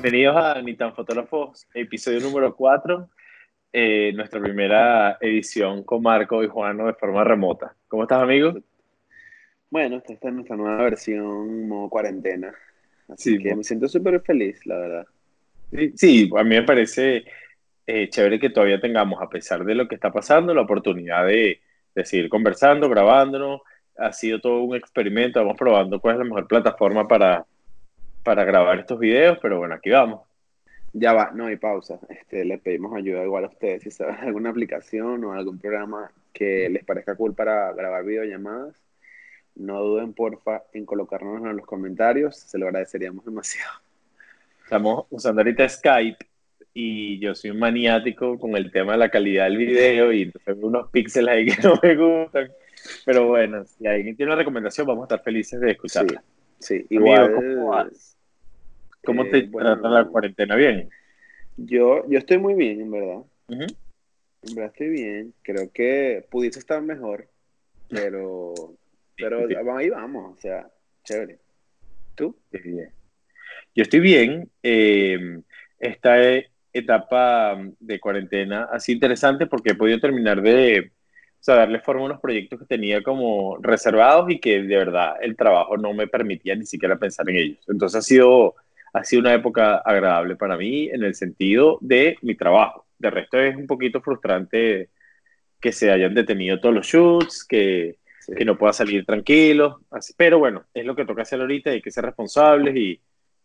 Bienvenidos a Ni tan Fotógrafos, episodio número 4, eh, nuestra primera edición con Marco y Juano de forma remota. ¿Cómo estás, amigo? Bueno, esta es nuestra nueva versión modo cuarentena. Así que me siento súper feliz, la verdad. Sí, a mí me parece eh, chévere que todavía tengamos, a pesar de lo que está pasando, la oportunidad de, de seguir conversando, grabándonos. Ha sido todo un experimento, vamos probando cuál es la mejor plataforma para, para grabar estos videos, pero bueno, aquí vamos. Ya va, no hay pausa. Este, le pedimos ayuda igual a ustedes. Si saben alguna aplicación o algún programa que les parezca cool para grabar videollamadas, no duden, porfa, en colocarnos en los comentarios. Se lo agradeceríamos demasiado. Estamos usando ahorita Skype y yo soy un maniático con el tema de la calidad del video y entonces unos píxeles ahí que no me gustan. Pero bueno, si alguien tiene una recomendación, vamos a estar felices de escucharla. Sí, igual. ¿Cómo, ¿Cómo te eh, trata la cuarentena? ¿Bien? Yo, yo estoy muy bien, en verdad. En verdad estoy bien. Creo que pudiese estar mejor, pero, pero ahí vamos, o sea, chévere. ¿Tú? Bien. Yo estoy bien. Eh, esta etapa de cuarentena ha sido interesante porque he podido terminar de o sea, darle forma a unos proyectos que tenía como reservados y que de verdad el trabajo no me permitía ni siquiera pensar en ellos. Entonces ha sido, ha sido una época agradable para mí en el sentido de mi trabajo. De resto es un poquito frustrante que se hayan detenido todos los shoots, que, que no pueda salir tranquilo, así, pero bueno, es lo que toca hacer ahorita, hay que ser responsables y,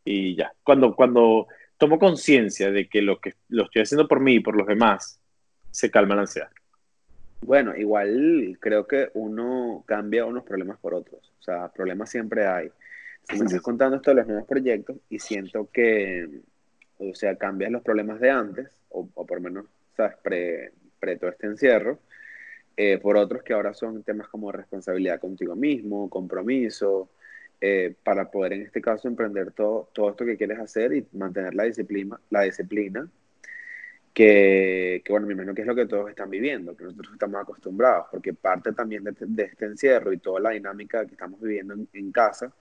y ya. Cuando, cuando tomo conciencia de que lo que lo estoy haciendo por mí y por los demás, se calma la ansiedad. Bueno, igual creo que uno cambia unos problemas por otros. O sea, problemas siempre hay. Me estás contando esto de los nuevos proyectos y siento que, o sea, cambias los problemas de antes, o, por lo menos, ¿sabes? Pre, pre todo este encierro, eh, por otros que ahora son temas como responsabilidad contigo mismo, compromiso, eh, para poder en este caso emprender todo, todo esto que quieres hacer y mantener la disciplina, la disciplina que, que, bueno, me imagino que es lo que todos están viviendo, que nosotros estamos acostumbrados, porque parte también de, este encierro y toda la dinámica que estamos viviendo en, casa,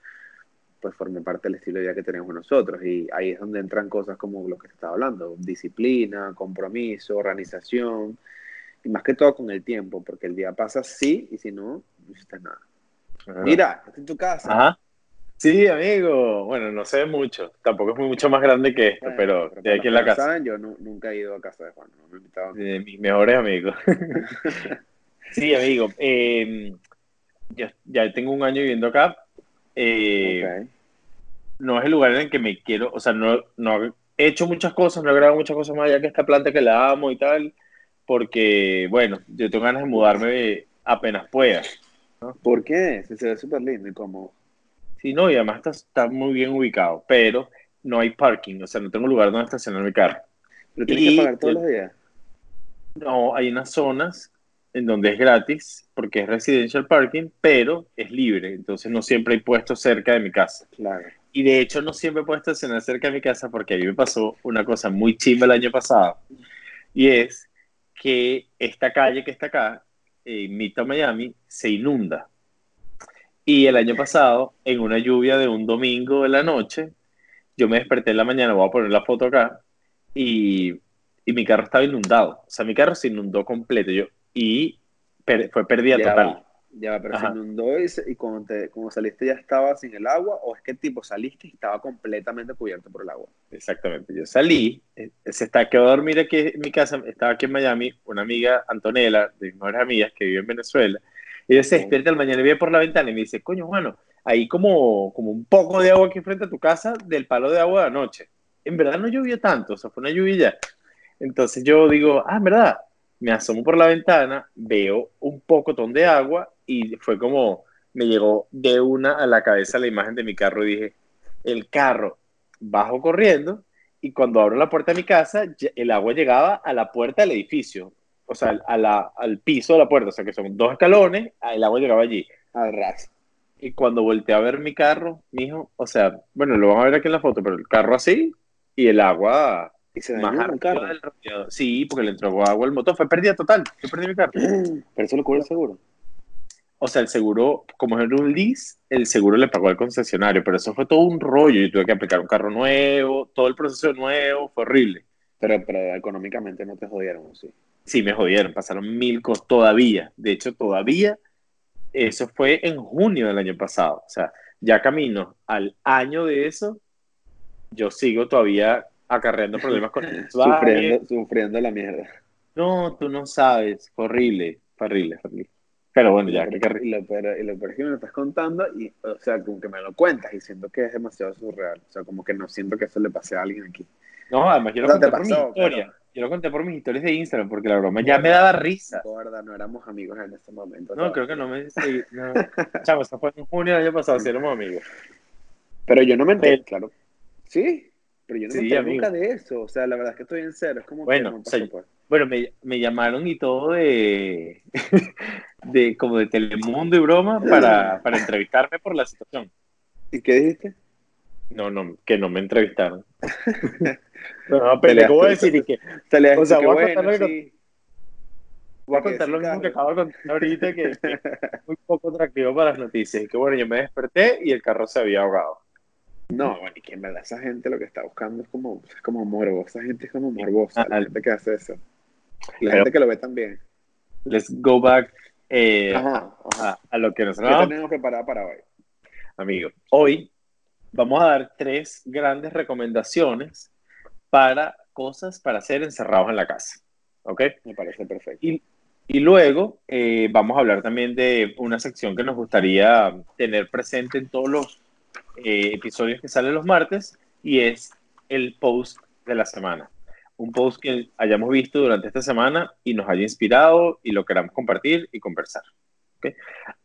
pues forma parte del estilo de vida que tenemos nosotros. Y ahí es donde entran cosas como lo que se está hablando, disciplina, compromiso, organización, y más que todo con el tiempo, porque el día pasa sí, y si no, no hiciste nada. Mira, estás en tu casa. Ajá. Sí, amigo. Bueno, no sé mucho. Tampoco es mucho más grande que esto, pero, de aquí en la casa. yo nunca he ido a casa de Juan. De mis mejores amigos. sí, amigo. Em, ya, tengo un año viviendo acá. Eh, no es el lugar en el que me quiero, o sea, no, no he hecho muchas cosas, no he grabado muchas cosas más allá que esta planta que la amo y tal, porque, bueno, yo tengo ganas de mudarme apenas pueda. ¿Por qué? Se, ve súper lindo y cómodo. Sí, no, y además está, está, muy bien ubicado, pero no hay parking, o sea, no tengo lugar donde estacionar mi carro. ¿Pero tienes que pagar todos los días? No, hay unas zonas en donde es gratis, porque es residential parking, pero es libre, entonces no siempre hay puestos cerca de mi casa. Claro. Y de hecho no siempre puedo estacionar cerca de mi casa porque a mí me pasó una cosa muy chimba el año pasado, y es que esta calle que está acá, en Midtown Miami, se inunda. Y el año pasado, en una lluvia de un domingo de la noche, yo me desperté en la mañana, voy a poner la foto acá, y, y mi carro estaba inundado. O sea, mi carro se inundó completo. Yo, y fue pérdida total. ya, pero se inundó y, y cuando, te, saliste ya estaba sin el agua, o es que tipo saliste y estaba completamente cubierto por el agua. Exactamente. Yo salí, eh, se está, quedó a dormir aquí en mi casa, estaba aquí en Miami, una amiga, Antonella, de mis mejores amigas, que vive en Venezuela y ella se despierta al mañana y ve por la ventana y me dice, coño, bueno, hay como, como un poco de agua aquí frente a tu casa del palo de agua de anoche. En verdad no llovió tanto, o sea, fue una lluvia. Entonces yo digo, ah, en verdad, me asomo por la ventana, veo un pocotón de agua y fue como, me llegó de una a la cabeza la imagen de mi carro y dije, el carro, bajo corriendo y cuando abro la puerta de mi casa, el agua llegaba a la puerta del edificio o sea, al piso de la puerta, o sea, que son dos escalones, el agua llegaba allí. Al ras. Y cuando volteé a ver mi carro, mijo, o sea, bueno, lo vamos a ver aquí en la foto, pero el carro así y el agua ¿Y se carro? Sí, porque le entró agua al motor, fue pérdida total, yo perdí mi carro. Pero eso lo cubre el seguro. o sea, el seguro, como es un lease, el seguro le pagó al concesionario, pero eso fue todo un rollo. Yo tuve que aplicar un carro nuevo, todo el proceso nuevo, fue horrible. Pero, pero económicamente no te jodieron, ¿sí? Sí, me jodieron, pasaron mil cosas todavía. De hecho, todavía, eso fue en junio del año pasado. O sea, ya camino al año de eso, yo sigo todavía acarreando problemas con el sufriendo, sufriendo la mierda. No, tú no sabes, horrible, horrible, horrible. Pero bueno, ya. Y lo, peor, y lo peor es que me lo estás contando y, o sea, como que me lo cuentas y siento que es demasiado surreal. O sea, como que no siento que eso le pase a alguien aquí. No, además yo lo conté por mis historias. Yo lo conté por mis historias de Instagram porque la broma ya me daba risa. no éramos amigos en ese momento. No, creo que no me... Sí, no. Chavo, eso fue en junio del año pasado, sí éramos amigos. Pero yo no me enteré, claro. Sí, pero yo no me enteré nunca de eso. O sea, la verdad es que estoy en cero. Es como bueno, que pues. bueno me, me llamaron y todo de... de como de Telemundo y broma para, para entrevistarme por la situación. ¿Y qué dijiste? No, no, que no me entrevistaron. no, pero ¿cómo voy a decir? Y que, o sea, voy a contar voy a contar lo mismo que acabo de contar ahorita, que, que, es muy poco atractivo para las noticias. Y que bueno, yo me desperté y el carro se había ahogado. No, bueno, y que en verdad esa gente lo que está buscando es como, es como morbo. Esa gente es como morbosa, la gente que hace eso. La gente que lo ve también. Let's go back eh, A, lo que nosotros ¿Qué tenemos preparado para hoy? Amigo, hoy vamos a dar tres grandes recomendaciones para cosas para hacer encerrados en la casa. ¿Ok? Me parece perfecto. Y, y luego eh, vamos a hablar también de una sección que nos gustaría tener presente en todos los eh, episodios que salen los martes y es el post de la semana un post que hayamos visto durante esta semana y nos haya inspirado y lo queramos compartir y conversar.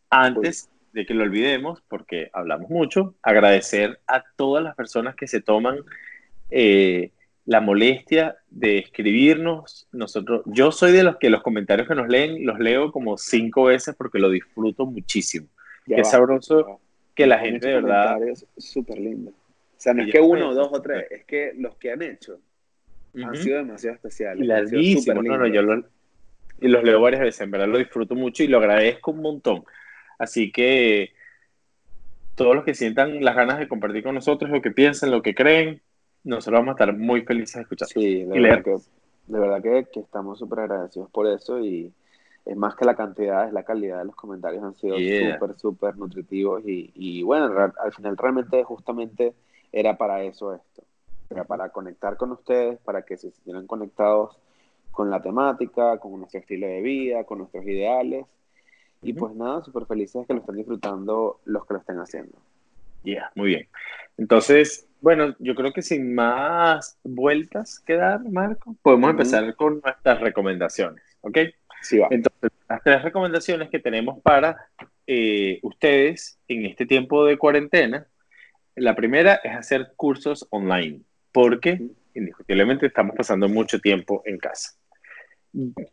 Antes de que lo olvidemos, porque hablamos mucho, agradecer a todas las personas que se toman eh, la molestia de escribirnos. Nosotros, yo soy de los que los comentarios que nos leen los leo como cinco veces porque lo disfruto muchísimo. Qué sabroso que la gente de verdad. Súper lindo. O sea, no es que uno, dos o tres, es que los que han hecho han sido demasiado especiales. Y larguísimos, no, no, yo y los leo varias veces, en verdad lo disfruto mucho y lo agradezco un montón. Así que todos los que sientan las ganas de compartir con nosotros lo que piensan, lo que creen, nosotros vamos a estar muy felices de escuchar. Sí, de verdad, que, de verdad que, estamos súper agradecidos por eso y es más que la cantidad, es la calidad de los comentarios han sido súper, súper nutritivos y, y bueno, al final realmente justamente era para eso esto para conectar con ustedes, para que se sintieran conectados con la temática, con nuestro estilo de vida, con nuestros ideales. Y pues nada, súper felices que lo estén disfrutando los que lo estén haciendo. Ya, muy bien. Entonces, bueno, yo creo que sin más vueltas que dar, Marco, podemos empezar con nuestras recomendaciones, ¿ok? Sí, va. Entonces, las tres recomendaciones que tenemos para eh, ustedes en este tiempo de cuarentena, la primera es hacer cursos online porque indiscutiblemente estamos pasando mucho tiempo en casa.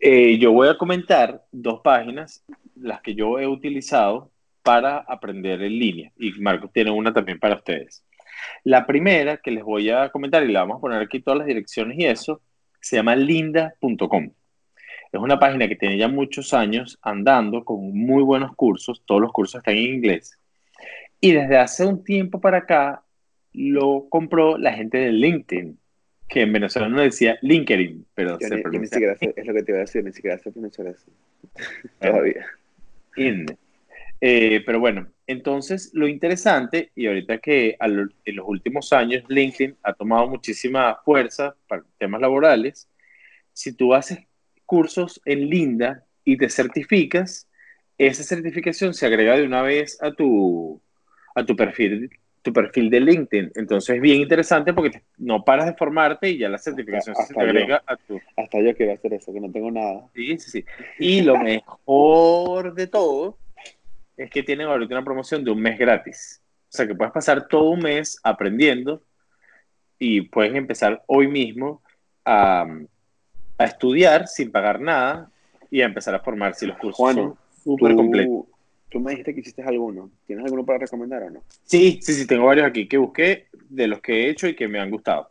Eh, yo voy a comentar dos páginas, las que yo he utilizado para aprender en línea, y Marcos tiene una también para ustedes. La primera que les voy a comentar, y le vamos a poner aquí todas las direcciones y eso, se llama linda.com. Es una página que tiene ya muchos años andando con muy buenos cursos, todos los cursos están en inglés. Y desde hace un tiempo para acá lo compró la gente de LinkedIn, que en Venezuela no decía LinkedIn, pero se pronuncia. es lo que te iba a decir, ni siquiera se pronuncia eso. Todavía. Eh, pero bueno, entonces lo interesante, y ahorita que en los últimos años LinkedIn ha tomado muchísima fuerza para temas laborales, si tú haces cursos en Linda y te certificas, esa certificación se agrega de una vez a tu, a tu perfil tu perfil de LinkedIn. Entonces es bien interesante porque no paras de formarte y ya la certificación se te agrega a tu... Hasta yo quiero hacer eso, que no tengo nada. Sí, sí, sí. Y lo mejor de todo es que tienen ahorita una promoción de un mes gratis. O sea que puedes pasar todo un mes aprendiendo y puedes empezar hoy mismo a, a estudiar sin pagar nada y a empezar a formar si los cursos son súper completos. Tú me dijiste que hiciste alguno. ¿Tienes alguno para recomendar o no? Sí, sí, sí, tengo varios aquí que busqué de los que he hecho y que me han gustado.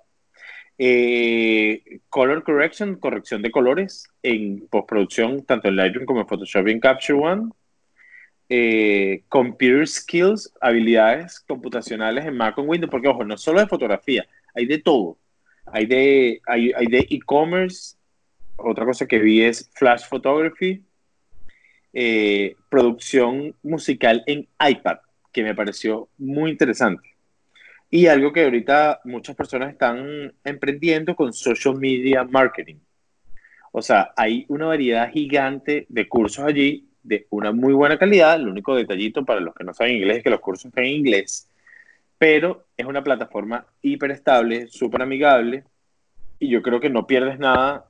Eh, color correction, corrección de colores en postproducción, tanto en Lightroom como en Photoshop y en Capture One. eh, computer skills, habilidades computacionales en Mac o Windows, porque ojo, no solo de fotografía, hay de todo. Hay de hay, hay de e-commerce, otra cosa que vi es flash photography, eh, producción musical en iPad, que me pareció muy interesante. Y algo que ahorita muchas personas están emprendiendo con social media marketing. O sea, hay una variedad gigante de cursos allí de una muy buena calidad. El único detallito para los que no saben inglés es que los cursos están en inglés. Pero es una plataforma hiper estable, súper amigable. Y yo creo que no pierdes nada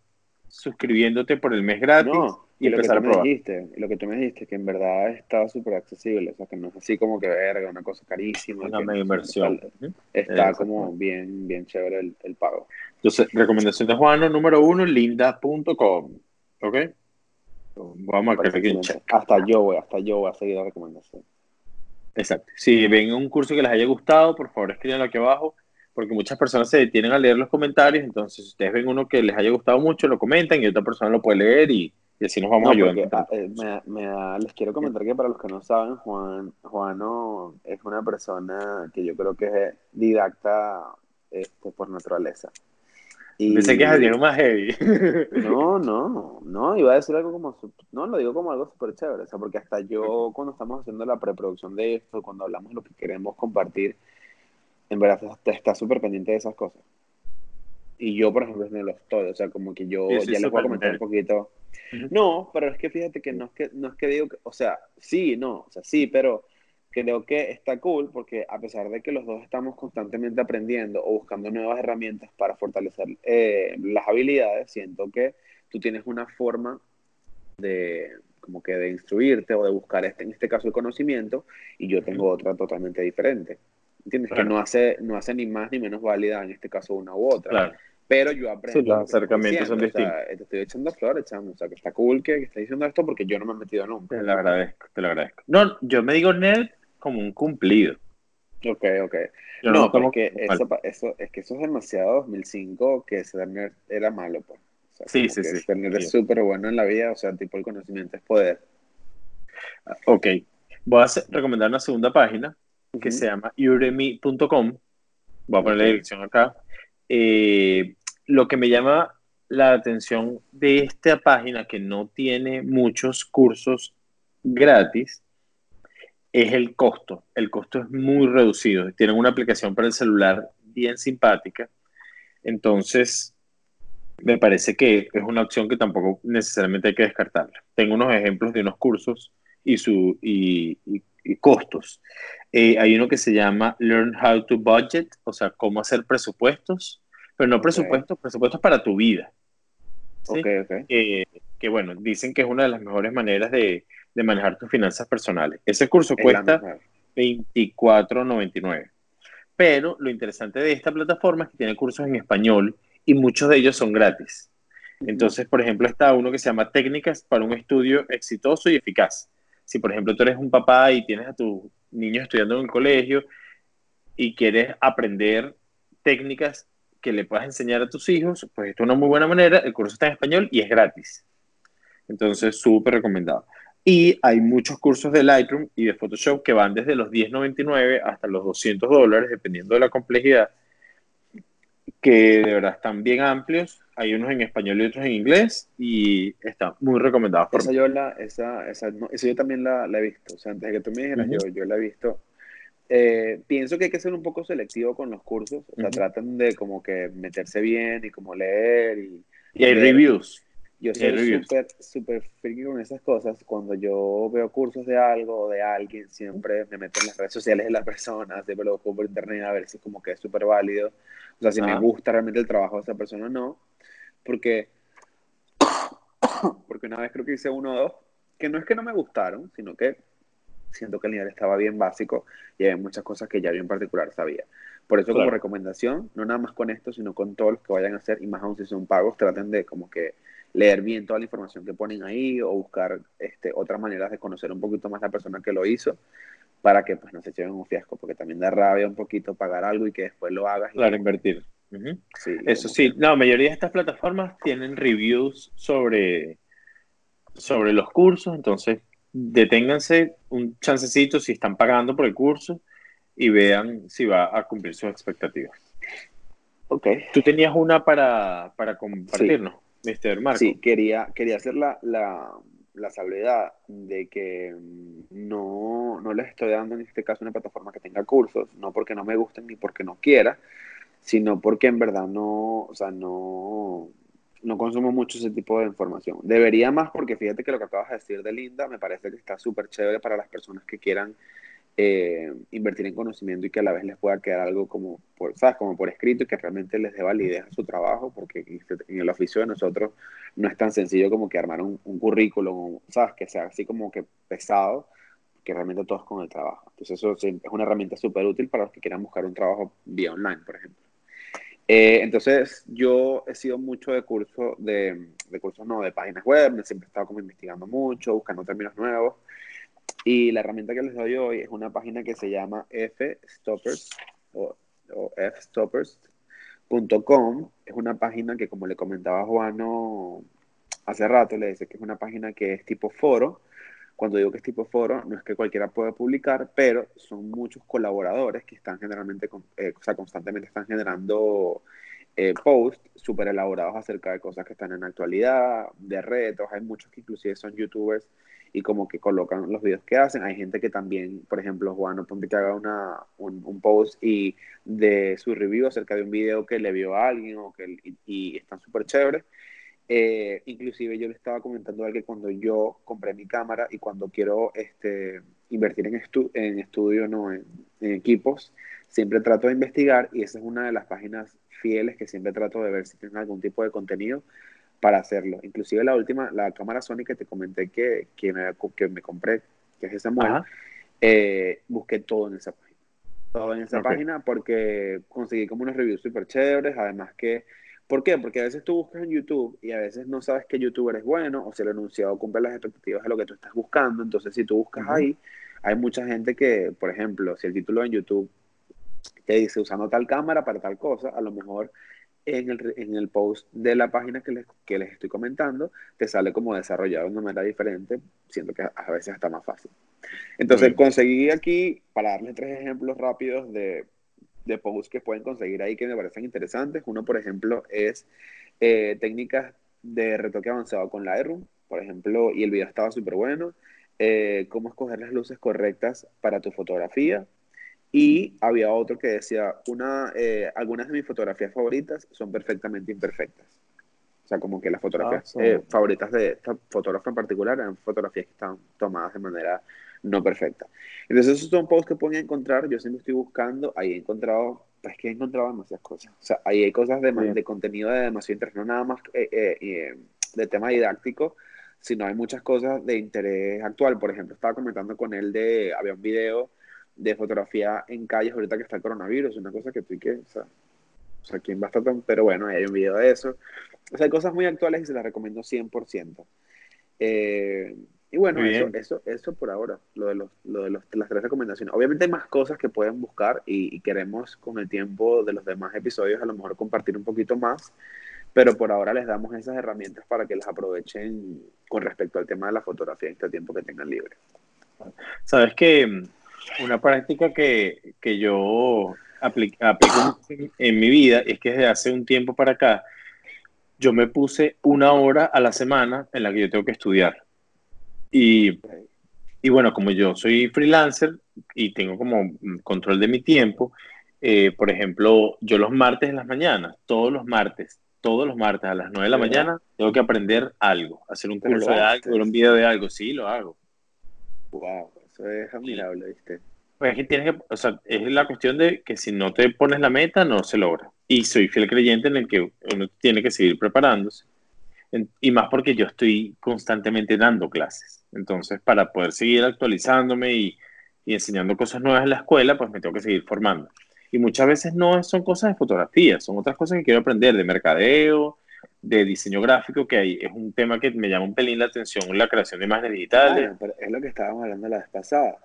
suscribiéndote por el mes gratis y, empezar a probar. Dijiste, lo que tú me dijiste, que en verdad está súper accesible, o sea, que no es así como que verga, una cosa carísima. Una mega inversión. Está, como bien, bien chévere el, el, pago. Entonces, recomendación de Juano, número uno, linda.com. ¿Ok? Vamos a que Hasta yo voy, hasta yo voy a seguir la recomendación. Exacto. Si ven un curso que les haya gustado, por favor escríbanlo aquí abajo porque muchas personas se detienen a leer los comentarios, entonces si ustedes ven uno que les haya gustado mucho, lo comentan y otra persona lo puede leer y, así nos vamos a ayudar. Ah, eh, les quiero comentar que para los que no saben, Juan Juano es una persona que yo creo que es didacta este, por naturaleza. Y... Pensé que es más heavy. No, no, no, iba a decir algo como, no, lo digo como algo súper chévere, o sea, porque hasta yo cuando estamos haciendo la preproducción de esto, cuando hablamos de lo que queremos compartir, en verdad está súper pendiente de esas cosas. Y yo, por ejemplo, no lo estoy, o sea, como que yo ya les voy a comentar un poquito. No, pero es que fíjate que no es que, no es que digo, que, o sea, sí, no, o sea, sí, pero creo que está cool porque a pesar de que los dos estamos constantemente aprendiendo o buscando nuevas herramientas para fortalecer eh, las habilidades, siento que tú tienes una forma de como que de instruirte o de buscar este, en este caso el conocimiento y yo tengo otra totalmente diferente. ¿Entiendes? Que no hace, no hace ni más ni menos válida en este caso una u otra. Pero yo aprendo. Sí, los acercamientos son distintos. te estoy echando flores, chamo. O sea, que está cool que, que estés diciendo esto porque yo no me he metido nunca. Te lo agradezco, te lo agradezco. No, yo me digo nerd como un cumplido. Ok, ok. no, porque eso, eso, es que eso es demasiado 2005 que ser nerd era malo, pues. sí, sí, sí. Ser nerd es súper bueno en la vida, o sea, tipo el conocimiento es poder. Ok. Voy a recomendar una segunda página que se llama udemy.com. Voy a poner la dirección acá. Eh, lo que me llama la atención de esta página, que no tiene muchos cursos gratis, es el costo. El costo es muy reducido. Tienen una aplicación para el celular bien simpática. Entonces, me parece que es una opción que tampoco necesariamente hay que descartarla. Tengo unos ejemplos de unos cursos y, su, y costos. Eh, hay uno que se llama Learn How to Budget, o sea, cómo hacer presupuestos, pero no presupuestos, presupuestos para tu vida. Ok, ok. que bueno, dicen que es una de las mejores maneras de, de manejar tus finanzas personales. Ese curso cuesta $24.99. Pero lo interesante de esta plataforma es que tiene cursos en español y muchos de ellos son gratis. Entonces, por ejemplo, está uno que se llama Técnicas para un estudio exitoso y eficaz. Si, por ejemplo, tú eres un papá y tienes a tu niños estudiando en el colegio y quieres aprender técnicas que le puedas enseñar a tus hijos, pues esto es una muy buena manera. El curso está en español y es gratis. Entonces, súper recomendado. Y hay muchos cursos de Lightroom y de Photoshop que van desde los 10.99 hasta los 200 dólares, dependiendo de la complejidad, que de verdad están bien amplios. Hay unos en español y otros en inglés y están muy recomendados. esa yo, la, esa, esa, yo también la, la, he visto. O sea, antes de que tú me dijeras, yo, yo la he visto. Eh, pienso que hay que ser un poco selectivo con los cursos. O sea, tratan de como que meterse bien y como leer. Y, y hay reviews. Yo soy súper, súper friki con esas cosas. Cuando yo veo cursos de algo o de alguien, siempre me meto en las redes sociales de la persona, siempre lo busco por internet a ver si es como que es súper válido. O sea, si me gusta realmente el trabajo de esa persona o no. Porque, porque una vez creo que hice uno o dos, que no es que no me gustaron, sino que siento que el nivel estaba bien básico y hay muchas cosas que ya yo en particular sabía. Por eso como recomendación, no nada más con esto, sino con todos los que vayan a hacer, y más aún si son pagos, traten de como que leer bien toda la información que ponen ahí o buscar este, otras maneras de conocer un poquito más la persona que lo hizo para que pues no se lleven un fiasco, porque también da rabia un poquito pagar algo y que después lo hagas. claro, invertir. sí, Eso sí, no, la mayoría de estas plataformas tienen reviews sobre, sobre los cursos, entonces deténganse un chancecito si están pagando por el curso y vean si va a cumplir sus expectativas. Ok. Tú tenías una para, para compartirnos, Mr. Marco. Sí, quería, quería hacer la, la, la salvedad de que mm, no, no les estoy dando en este caso una plataforma que tenga cursos, no porque no me gusten ni porque no quiera, sino porque en verdad no, o sea, no, no consumo mucho ese tipo de información. Debería más porque fíjate que lo que acabas de decir de Linda me parece que está súper chévere para las personas que quieran eh, invertir en conocimiento y que a la vez les pueda quedar algo como por, ¿sabes? como por escrito y que realmente les dé validez a su trabajo, porque en el oficio de nosotros no es tan sencillo como que armar un, un currículum, ¿sabes? que sea así como que pesado, que realmente todos con el trabajo. Entonces eso es una herramienta súper útil para los que quieran buscar un trabajo vía online, por ejemplo. Eh, entonces, yo he sido mucho de curso, de, de cursos no, de páginas web, siempre he estado como investigando mucho, buscando términos nuevos. Y la herramienta que les doy hoy es una página que se llama fstoppers o, o fstoppers.com. Es una página que, como le comentaba Juano hace rato, le dice que es una página que es tipo foro. Cuando digo que es tipo foro, no es que cualquiera pueda publicar, pero son muchos colaboradores que están generalmente, eh, o sea, constantemente están generando eh, posts súper elaborados acerca de cosas que están en actualidad, de retos. Hay muchos que inclusive son youtubers y como que colocan los videos que hacen. Hay gente que también, por ejemplo, Juan, ponte que haga una, un, post y de su review acerca de un video que le vio a alguien o que, y, están súper chéveres. Eh, inclusive yo le estaba comentando a que cuando yo compré mi cámara y cuando quiero este, invertir en, estu en estudio, no en, equipos, siempre trato de investigar y esa es una de las páginas fieles que siempre trato de ver si tienen algún tipo de contenido para hacerlo. Inclusive la última, la cámara Sony que te comenté que, que, me, que me compré, que es esa mujer, eh, busqué todo en esa página. Todo en esa página porque conseguí como unos reviews súper chéveres, además que... ¿Por qué? Porque a veces tú buscas en YouTube y a veces no sabes qué youtuber es bueno o si el anunciado cumple las expectativas de lo que tú estás buscando. Entonces, si tú buscas ahí, hay mucha gente que, por ejemplo, si el título en YouTube te dice usando tal cámara para tal cosa, a lo mejor en el, en el post de la página que les, que les estoy comentando, te sale como desarrollado de una manera diferente, siento que a veces está más fácil. Entonces, conseguí aquí, para darles tres ejemplos rápidos de, de posts que pueden conseguir ahí que me parecen interesantes. Uno, por ejemplo, es eh, técnicas de retoque avanzado con Lightroom, por ejemplo, y el video estaba súper bueno. Eh, cómo escoger las luces correctas para tu fotografía, y había otro que decía, una, eh, algunas de mis fotografías favoritas son perfectamente imperfectas. O sea, como que las fotografías ah, eh, favoritas de esta fotógrafa en particular eran fotografías que están tomadas de manera no perfecta. Entonces, esos son posts que pueden encontrar. Yo siempre estoy buscando. Ahí he encontrado, pues que he encontrado demasiadas cosas. O sea, ahí hay cosas de, de contenido de demasiado interés, no nada más eh, de tema didáctico, sino hay muchas cosas de interés actual. Por ejemplo, estaba comentando con él de, había un video de fotografía en calles ahorita que está el coronavirus, una cosa que tú que, o sea, o sea, ¿quién va a estar tan? Pero bueno, hay un video de eso. O sea, hay cosas muy actuales y se las recomiendo 100%. Eh, y bueno, eso, eso, eso por ahora, lo de, los, lo de los, las tres recomendaciones. Obviamente hay más cosas que pueden buscar y, queremos con el tiempo de los demás episodios a lo mejor compartir un poquito más, pero por ahora les damos esas herramientas para que las aprovechen con respecto al tema de la fotografía en este tiempo que tengan libre. Sabes que una práctica que, que yo aplico, en mi vida es que desde hace un tiempo para acá, yo me puse una hora a la semana en la que yo tengo que estudiar. Y, y bueno, como yo soy freelancer y tengo como control de mi tiempo, eh, por ejemplo, yo los martes en las mañanas, todos los martes, todos los martes a las 9 de la mañana, tengo que aprender algo, hacer un curso de algo, ver un video de algo, sí, lo hago. Wow. Eso es admirable, ¿viste? Pues es que o sea, es la cuestión de que si no te pones la meta, no se logra. Y soy fiel creyente en el que uno tiene que seguir preparándose. y más porque yo estoy constantemente dando clases. Entonces, para poder seguir actualizándome y, y enseñando cosas nuevas en la escuela, pues me tengo que seguir formando. Y muchas veces no son cosas de fotografía, son otras cosas que quiero aprender, de mercadeo, de diseño gráfico, que hay, es un tema que me llama un pelín la atención, la creación de imágenes digitales. es lo que estábamos hablando la vez pasada,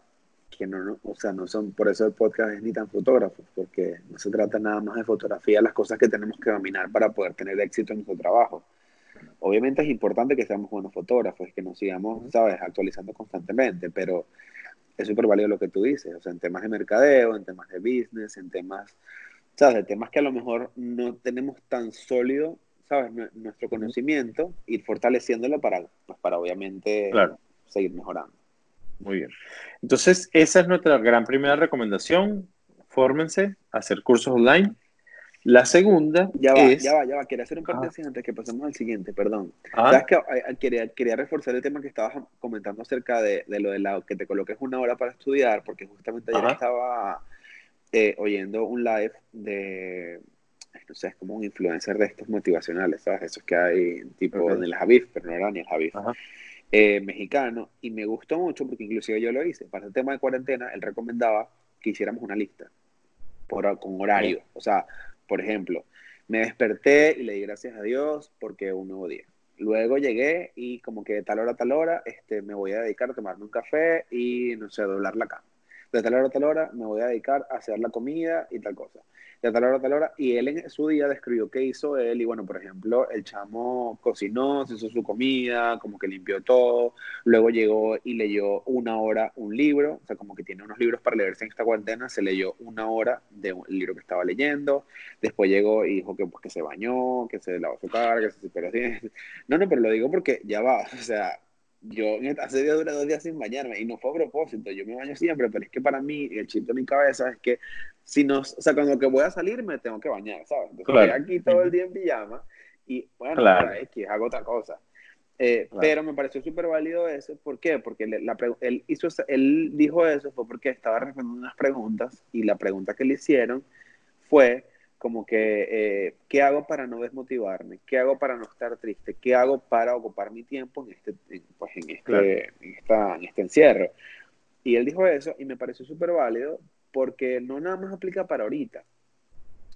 que no, o sea, no son, por eso el podcast es ni tan fotógrafo, porque no se trata nada más de fotografía, las cosas que tenemos que dominar para poder tener éxito en nuestro trabajo. Obviamente es importante que seamos buenos fotógrafos, que nos sigamos, ¿sabes?, actualizando constantemente, pero es súper válido lo que tú dices, o sea, en temas de mercadeo, en temas de business, en temas, ¿sabes?, de temas que a lo mejor no tenemos tan sólido, ¿sabes?, nuestro conocimiento, ir fortaleciéndolo para, pues, para obviamente seguir mejorando. Muy bien. Entonces, esa es nuestra gran primera recomendación. Fórmense, hacer cursos online. La segunda ya va, es... Ya va, ya va. Quería hacer un paréntesis antes que pasemos al siguiente, perdón. ¿Sabes que quería, quería, reforzar el tema que estabas comentando acerca de, de, lo de la, que te coloques una hora para estudiar, porque justamente ayer estaba eh, oyendo un live de, no sé, es como un influencer de estos motivacionales, ¿sabes? Esos que hay tipo en el Javif, pero no era ni el Javif. Eh, mexicano, y me gustó mucho porque inclusive yo lo hice. Para el tema de cuarentena, él recomendaba que hiciéramos una lista por, con horario. O sea, por ejemplo, me desperté y le di gracias a Dios porque un nuevo día. Luego llegué y como que de tal hora a tal hora este, me voy a dedicar a tomarme un café y, no sé, doblar la cama. De tal hora a tal hora me voy a dedicar a hacer la comida y tal cosa. De tal hora a tal hora, y él en su día describió qué hizo él, y bueno, por ejemplo, el chamo cocinó, se hizo su comida, como que limpió todo, luego llegó y leyó una hora un libro, o sea, como que tiene unos libros para leerse en esta cuarentena, se leyó una hora del libro que estaba leyendo, después llegó y dijo que, pues, que se bañó, que se lavó su cara, que se pero No, no, pero lo digo porque ya va, o sea, yo hace día dura dos días sin bañarme y no fue a propósito, yo me baño siempre, pero es que para mí el chip de mi cabeza es que si no, o sea, cuando que voy a salir me tengo que bañar, ¿sabes? Entonces estoy aquí todo el día en pijama y bueno, claro. es hago otra cosa. Eh, pero me pareció súper válido eso, ¿por qué? Porque la, él, hizo, él dijo eso fue porque estaba respondiendo unas preguntas y la pregunta que le hicieron fue como que, eh, ¿qué hago para no desmotivarme? ¿Qué hago para no estar triste? ¿Qué hago para ocupar mi tiempo en este, pues en este, en, esta, en este encierro? Y él dijo eso y me pareció súper válido porque no nada más aplica para ahorita.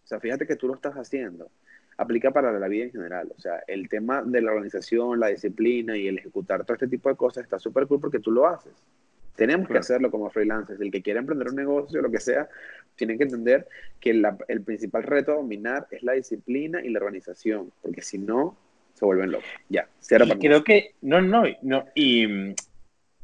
O sea, fíjate que tú lo estás haciendo. Aplica para la vida en general. O sea, el tema de la organización, la disciplina y el ejecutar todo este tipo de cosas está súper cool porque tú lo haces. Tenemos que hacerlo como freelancers. El que quiera emprender un negocio, lo que sea, tienen que entender que el principal reto a dominar es la disciplina y la organización, porque si no, se vuelven locos. Ya, cierra para Creo que, no, no, no, y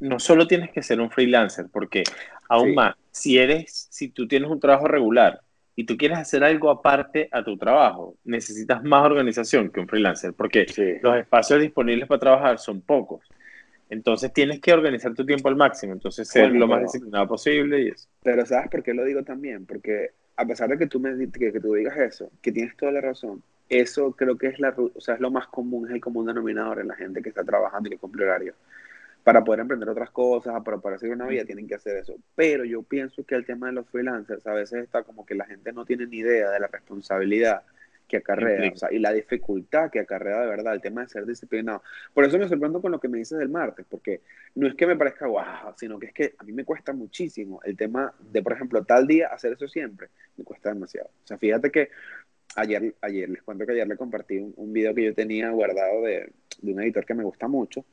no solo tienes que ser un freelancer, porque aún más, si eres, si tú tienes un trabajo regular y tú quieres hacer algo aparte a tu trabajo, necesitas más organización que un freelancer, porque los espacios disponibles para trabajar son pocos. Entonces tienes que organizar tu tiempo al máximo, entonces ser lo más disciplinado posible y eso. Pero ¿sabes por qué lo digo también? Porque a pesar de que tú, me, que, que tú digas eso, que tienes toda la razón, eso creo que es, la, o sea, es lo más común, es el común denominador en la gente que está trabajando y que cumple horario. Para poder emprender otras cosas, para poder hacer una vida, tienen que hacer eso. Pero yo pienso que el tema de los freelancers a veces está como que la gente no tiene ni idea de la responsabilidad que acarrea, o sea, y la dificultad que acarrea de verdad el tema de ser disciplinado. Por eso me sorprendo con lo que me dices del martes, porque no es que me parezca guau, sino que es que a mí me cuesta muchísimo el tema de, por ejemplo, tal día hacer eso siempre, me cuesta demasiado. O sea, fíjate que ayer, ayer les cuento que ayer le compartí un, un video que yo tenía guardado de, de un editor que me gusta mucho,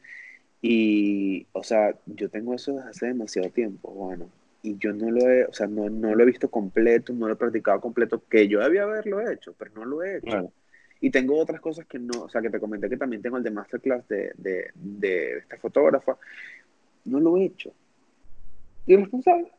y, o sea, yo tengo eso desde hace demasiado tiempo, bueno, y yo no lo he, o sea, no, no, lo he visto completo, no lo he practicado completo, que yo debía haberlo hecho, pero no lo he hecho. Y tengo otras cosas que no, o sea, que te comenté que también tengo el de masterclass de, de, de esta fotógrafa, no lo he hecho. ¿Irresponsable?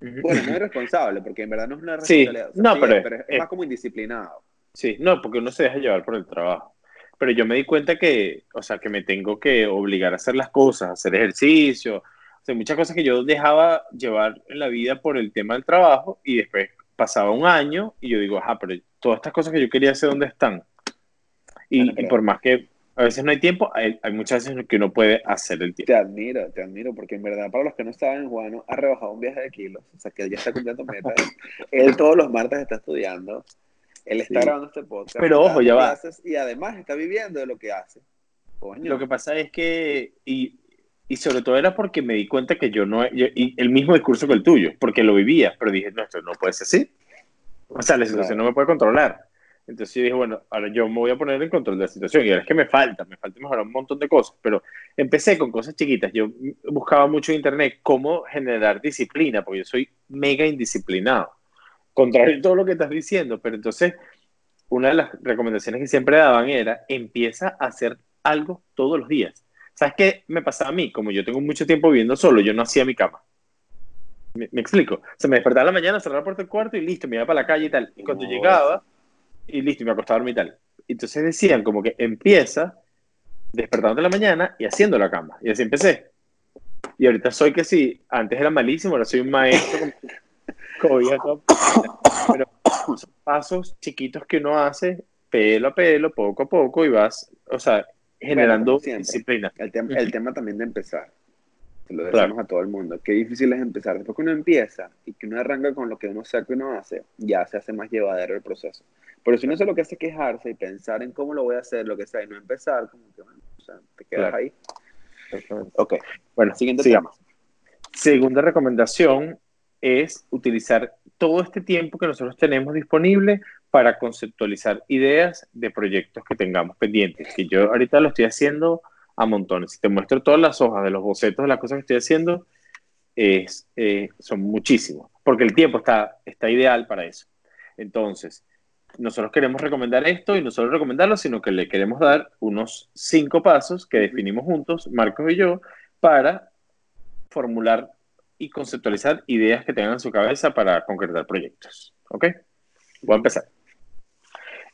Bueno, no es responsable, porque en verdad no es una responsabilidad. Sí, no, pero, es, más como indisciplinado. Sí, no, porque uno se deja llevar por el trabajo. Pero yo me di cuenta que, o sea, que me tengo que obligar a hacer las cosas, hacer ejercicio, muchas cosas que yo dejaba llevar en la vida por el tema del trabajo y después pasaba un año y yo digo, ajá, pero todas estas cosas que yo quería hacer, ¿dónde están? Y, por más que a veces no hay tiempo, hay, muchas veces que uno puede hacer el tiempo. Te admiro, te admiro, porque en verdad, para los que no saben, Juan ha rebajado un viaje de kilos, o sea, que ya está cumpliendo metas. él todos los martes está estudiando, él está grabando este podcast. Pero ojo, ya va. y además está viviendo de lo que hace. Lo que pasa es que, y y sobre todo era porque me di cuenta que yo no, y el mismo discurso que el tuyo, porque lo vivía, pero dije, no, esto no puede ser así. O sea, la situación no me puede controlar. Entonces yo dije, bueno, ahora yo me voy a poner en control de la situación. Y ahora es que me falta, me falta mejorar un montón de cosas. Pero empecé con cosas chiquitas. Yo buscaba mucho en internet cómo generar disciplina, porque yo soy mega indisciplinado. Contrario a todo lo que estás diciendo. Pero entonces, una de las recomendaciones que siempre daban era, empieza a hacer algo todos los días. ¿Sabes qué me pasaba a mí? Como yo tengo mucho tiempo viviendo solo, yo no hacía mi cama. ¿Me, explico? O sea, me despertaba en la mañana, cerraba la puerta del cuarto y listo, me iba para la calle y tal. Y cuando llegaba, y listo, me acostaba a dormir y tal. Entonces decían como que empieza despertando en la mañana y haciendo la cama. Y así empecé. Y ahorita soy que sí, antes era malísimo, ahora soy un maestro. Con, pero son pasos chiquitos que uno hace pelo a pelo, poco a poco, y vas, o sea, generando disciplina. El, el tema también de empezar. Se lo decimos a todo el mundo. Qué difícil es empezar. Después que uno empieza y que uno arranca con lo que uno sabe que uno hace, ya se hace más llevadero el proceso. Pero si uno lo que hace quejarse y pensar en cómo lo voy a hacer, lo que sea, y no empezar, como que, bueno, o sea, te quedas ahí. Ok. Bueno, siguiente tema. Segunda recomendación es utilizar todo este tiempo que nosotros tenemos disponible para conceptualizar ideas de proyectos que tengamos pendientes. Que yo ahorita lo estoy haciendo a montones. Si te muestro todas las hojas de los bocetos de las cosas que estoy haciendo, es, eh, son muchísimos, porque el tiempo está, está ideal para eso. Entonces, nosotros queremos recomendar esto y no solo recomendarlo, sino que le queremos dar unos cinco pasos que definimos juntos, Marcos y yo, para formular y conceptualizar ideas que tengan en su cabeza para concretar proyectos. ¿Ok? Voy a empezar.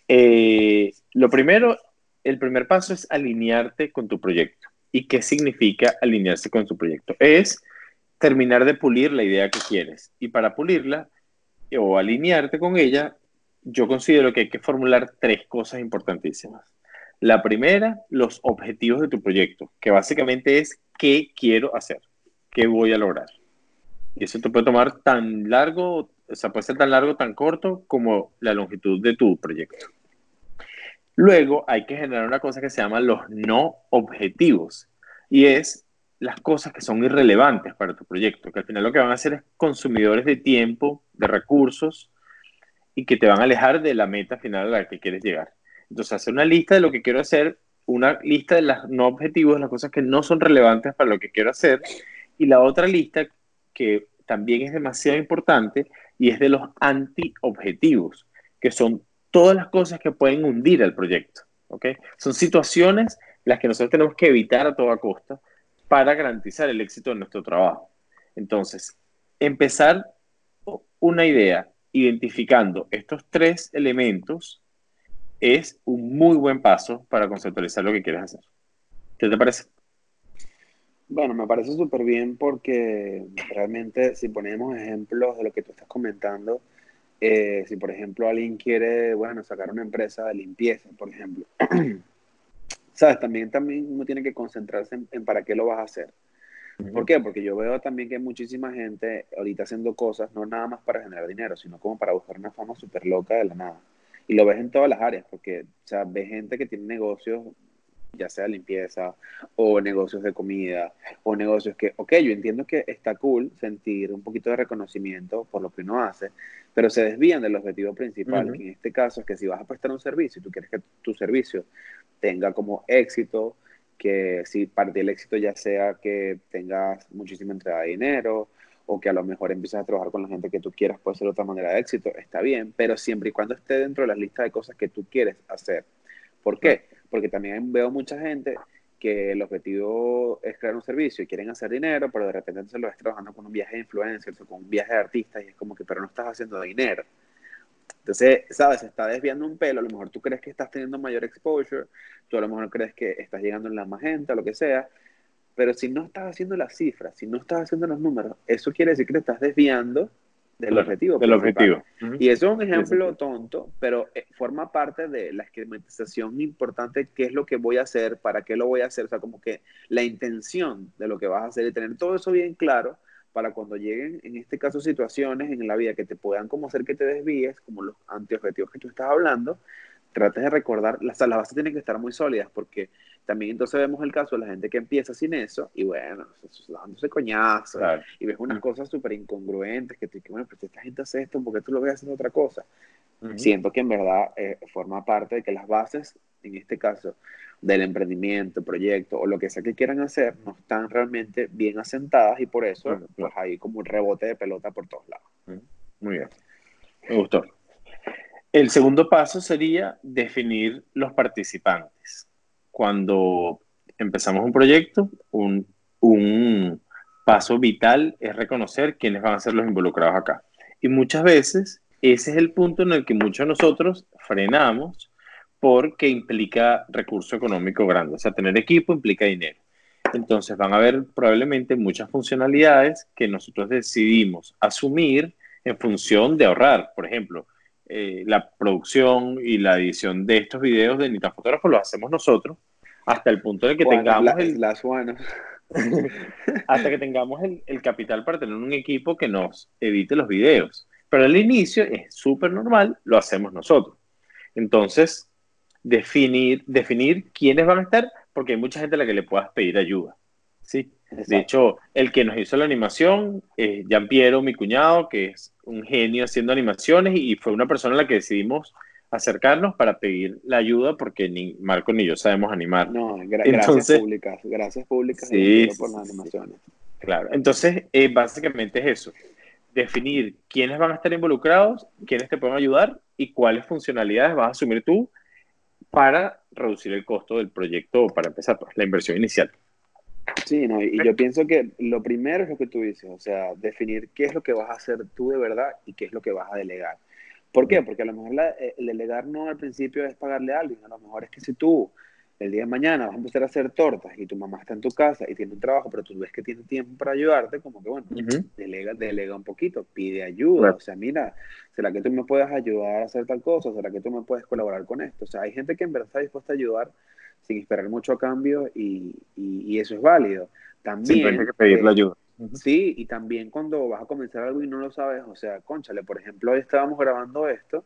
Eh, lo primero, el primer paso es alinearte con tu proyecto. ¿Y qué significa alinearse con tu proyecto? Es terminar de pulir la idea que quieres. Y para pulirla o alinearte con ella, yo considero que hay que formular tres cosas importantísimas. La primera, los objetivos de tu proyecto, que básicamente es qué quiero hacer, qué voy a lograr. Y eso te puede tomar tan largo, o sea, puede ser tan largo, tan corto como la longitud de tu proyecto. Luego hay que generar una cosa que se llama los no objetivos y es las cosas que son irrelevantes para tu proyecto, que al final lo que van a hacer es consumidores de tiempo, de recursos y que te van a alejar de la meta final a la que quieres llegar. Entonces, hacer una lista de lo que quiero hacer, una lista de los no objetivos, las cosas que no son relevantes para lo que quiero hacer, y la otra lista que también es demasiado importante y es de los anti-objetivos, que son todas las cosas que pueden hundir el proyecto. ¿okay? Son situaciones las que nosotros tenemos que evitar a toda costa para garantizar el éxito de nuestro trabajo. Entonces, empezar una idea identificando estos tres elementos es un muy buen paso para conceptualizar lo que quieres hacer. ¿Qué te parece? Bueno, me parece súper bien porque realmente si ponemos ejemplos de lo que tú estás comentando, eh, si por ejemplo alguien quiere, bueno, sacar una empresa de limpieza, por ejemplo, ¿sabes? También, también uno tiene que concentrarse en para qué lo vas a hacer. ¿Por qué? Porque yo veo también que hay muchísima gente ahorita haciendo cosas, no nada más para generar dinero, sino como para buscar una fama súper loca de la nada. Y lo ves en todas las áreas, porque, o sea, ves gente que tiene negocios, ya sea limpieza, o negocios de comida, o negocios que, ok, yo entiendo que está cool sentir un poquito de reconocimiento por lo que uno hace, pero se desvían del objetivo principal, que en este caso es que si vas a prestar un servicio y tú quieres que tu servicio tenga como éxito, que si parte del éxito ya sea que tengas muchísima entrada de dinero o que a lo mejor empieces a trabajar con la gente que tú quieras, puede ser otra manera de éxito, está bien, pero siempre y cuando esté dentro de la lista de cosas que tú quieres hacer. ¿Por qué? Porque también veo mucha gente que el objetivo es crear un servicio y quieren hacer dinero, pero de repente se lo ves trabajando con un viaje de influencers o con un viaje de artistas y es como que, pero no estás haciendo dinero. Entonces, sabes, se está desviando un pelo, a lo mejor tú crees que estás teniendo mayor exposure, tú a lo mejor crees que estás llegando en la magenta, lo que sea, pero si no estás haciendo las cifras, si no estás haciendo los números, eso quiere decir que te estás desviando del objetivo. Del objetivo. Y eso es un ejemplo tonto, pero eh, forma parte de la esquematización importante, qué es lo que voy a hacer, para qué lo voy a hacer, o sea, como que la intención de lo que vas a hacer y tener todo eso bien claro para cuando lleguen, en este caso, situaciones en la vida que te puedan como hacer que te desvíes, como los antiobjetivos que tú estás hablando, trates de recordar, las, las bases tienen que estar muy sólidas, porque también entonces vemos el caso de la gente que empieza sin eso, y bueno, dándose coñazo, y ves unas cosas súper incongruentes, que tú dices, bueno, pues esta gente hace esto, ¿por qué tú lo ves haciendo otra cosa? Siento que en verdad eh, forma parte de que las bases, en este caso, del emprendimiento, proyecto o lo que sea que quieran hacer, no están realmente bien asentadas y por eso pues hay como un rebote de pelota por todos lados. Muy bien. Me gustó. El segundo paso sería definir los participantes. cuando empezamos un proyecto, un, paso vital es reconocer quiénes van a ser los involucrados acá. Y muchas veces ese es el punto en el que muchos de nosotros frenamos porque implica recurso económico grande. O sea, tener equipo implica dinero. Entonces van a haber probablemente muchas funcionalidades que nosotros decidimos asumir en función de ahorrar. Por ejemplo, eh, la producción y la edición de estos videos de Nita Fotógrafo lo hacemos nosotros hasta el punto de que tengamos el, las hasta que tengamos el, el, capital para tener un equipo que nos edite los videos. Pero al inicio es súper normal, lo hacemos nosotros. Entonces, definir, definir quiénes van a estar, porque hay mucha gente a la que le puedas pedir ayuda. ¿Sí? De hecho, el que nos hizo la animación es Jean Piero, mi cuñado, que es un genio haciendo animaciones y fue una persona a la que decidimos acercarnos para pedir la ayuda porque ni Marco ni yo sabemos animar. No, gracias públicas, gracias públicas sí, por las animaciones. Claro, entonces eh, básicamente es eso, definir quiénes van a estar involucrados, quiénes te pueden ayudar y cuáles funcionalidades vas a asumir tú para reducir el costo del proyecto para empezar, pues, la inversión inicial. Sí, no, y yo pienso que lo primero es lo que tú dices, o sea, definir qué es lo que vas a hacer tú de verdad y qué es lo que vas a delegar. ¿Por qué? Porque a lo mejor eh, el delegar no al principio es pagarle a alguien, a lo mejor es que si tú el día de mañana vas a empezar a hacer tortas y tu mamá está en tu casa y tiene un trabajo, pero tú ves que tiene tiempo para ayudarte, como que bueno, delega, delega un poquito, pide ayuda, o sea, mira, ¿será que tú me puedes ayudar a hacer tal cosa? ¿Será que tú me puedes colaborar con esto? O sea, hay gente que en verdad está dispuesta a ayudar sin esperar mucho a cambio y, y, eso es válido. También... hay que pedir la ayuda. Sí, y también cuando vas a comenzar algo y no lo sabes, o sea, conchale, por ejemplo, hoy estábamos grabando esto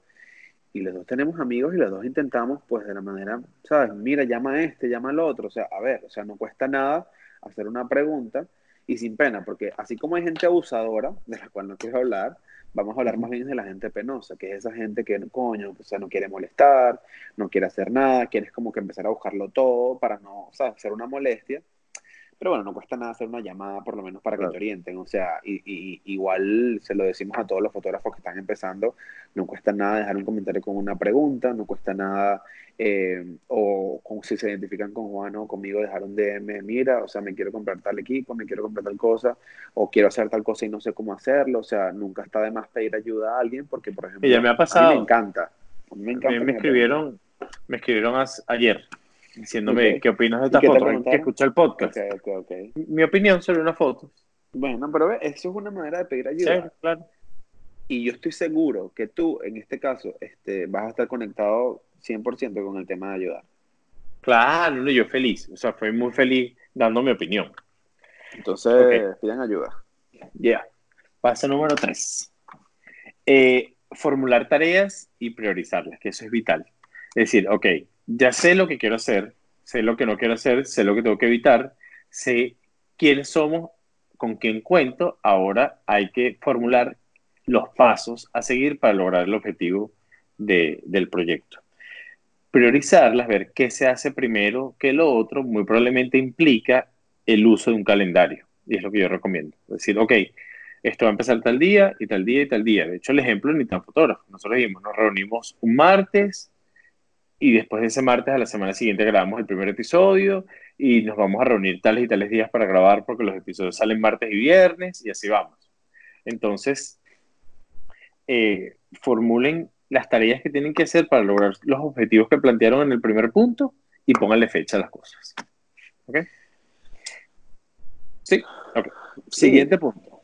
y los dos tenemos amigos y los dos intentamos, pues de la manera, ¿sabes? Mira, llama a este, llama al otro, o sea, a ver, o sea, no cuesta nada hacer una pregunta y sin pena, porque así como hay gente abusadora, de la cual no quiero hablar, vamos a hablar más bien de la gente penosa, que es esa gente que, coño, o sea, no quiere molestar, no quiere hacer nada, quieres como que empezar a buscarlo todo para no, o sea, hacer una molestia. Pero bueno, no cuesta nada hacer una llamada por lo menos para que te orienten. O sea, y, igual se lo decimos a todos los fotógrafos que están empezando, no cuesta nada dejar un comentario con una pregunta, no cuesta nada, eh, o si se identifican con Juan o conmigo, dejar un DM, mira, o sea, me quiero comprar tal equipo, me quiero comprar tal cosa, o quiero hacer tal cosa y no sé cómo hacerlo. O sea, nunca está de más pedir ayuda a alguien porque, por ejemplo, ya me ha pasado. A mí me encanta. A mí me, encanta me escribieron, me escribieron ayer diciéndome qué opinas de esta foto, que escucha el podcast. Mi opinión sobre una foto. Bueno, pero eso es una manera de pedir ayuda. Sí, claro. Y yo estoy seguro que tú, en este caso, este, vas a estar conectado 100% con el tema de ayudar. Claro, yo feliz. O sea, fui muy feliz dando mi opinión. Entonces, pidan ayuda. Ya. Paso número 3. Eh, formular tareas y priorizarlas, que eso es vital. Es decir, ok, ya sé lo que quiero hacer, sé lo que no quiero hacer, sé lo que tengo que evitar, sé quiénes somos, con quién cuento, ahora hay que formular los pasos a seguir para lograr el objetivo del proyecto. Priorizarlas, ver qué se hace primero que lo otro, muy probablemente implica el uso de un calendario, y es lo que yo recomiendo. Es decir, ok, esto va a empezar tal día y tal día y tal día. De hecho, el ejemplo ni tan fotógrafo. Nosotros dijimos, nos reunimos un martes, y después de ese martes a la semana siguiente grabamos el primer episodio y nos vamos a reunir tales y tales días para grabar porque los episodios salen martes y viernes y así vamos. Entonces, eh, formulen las tareas que tienen que hacer para lograr los objetivos que plantearon en el primer punto y pónganle fecha a las cosas. ¿Ok? Sí. Siguiente punto.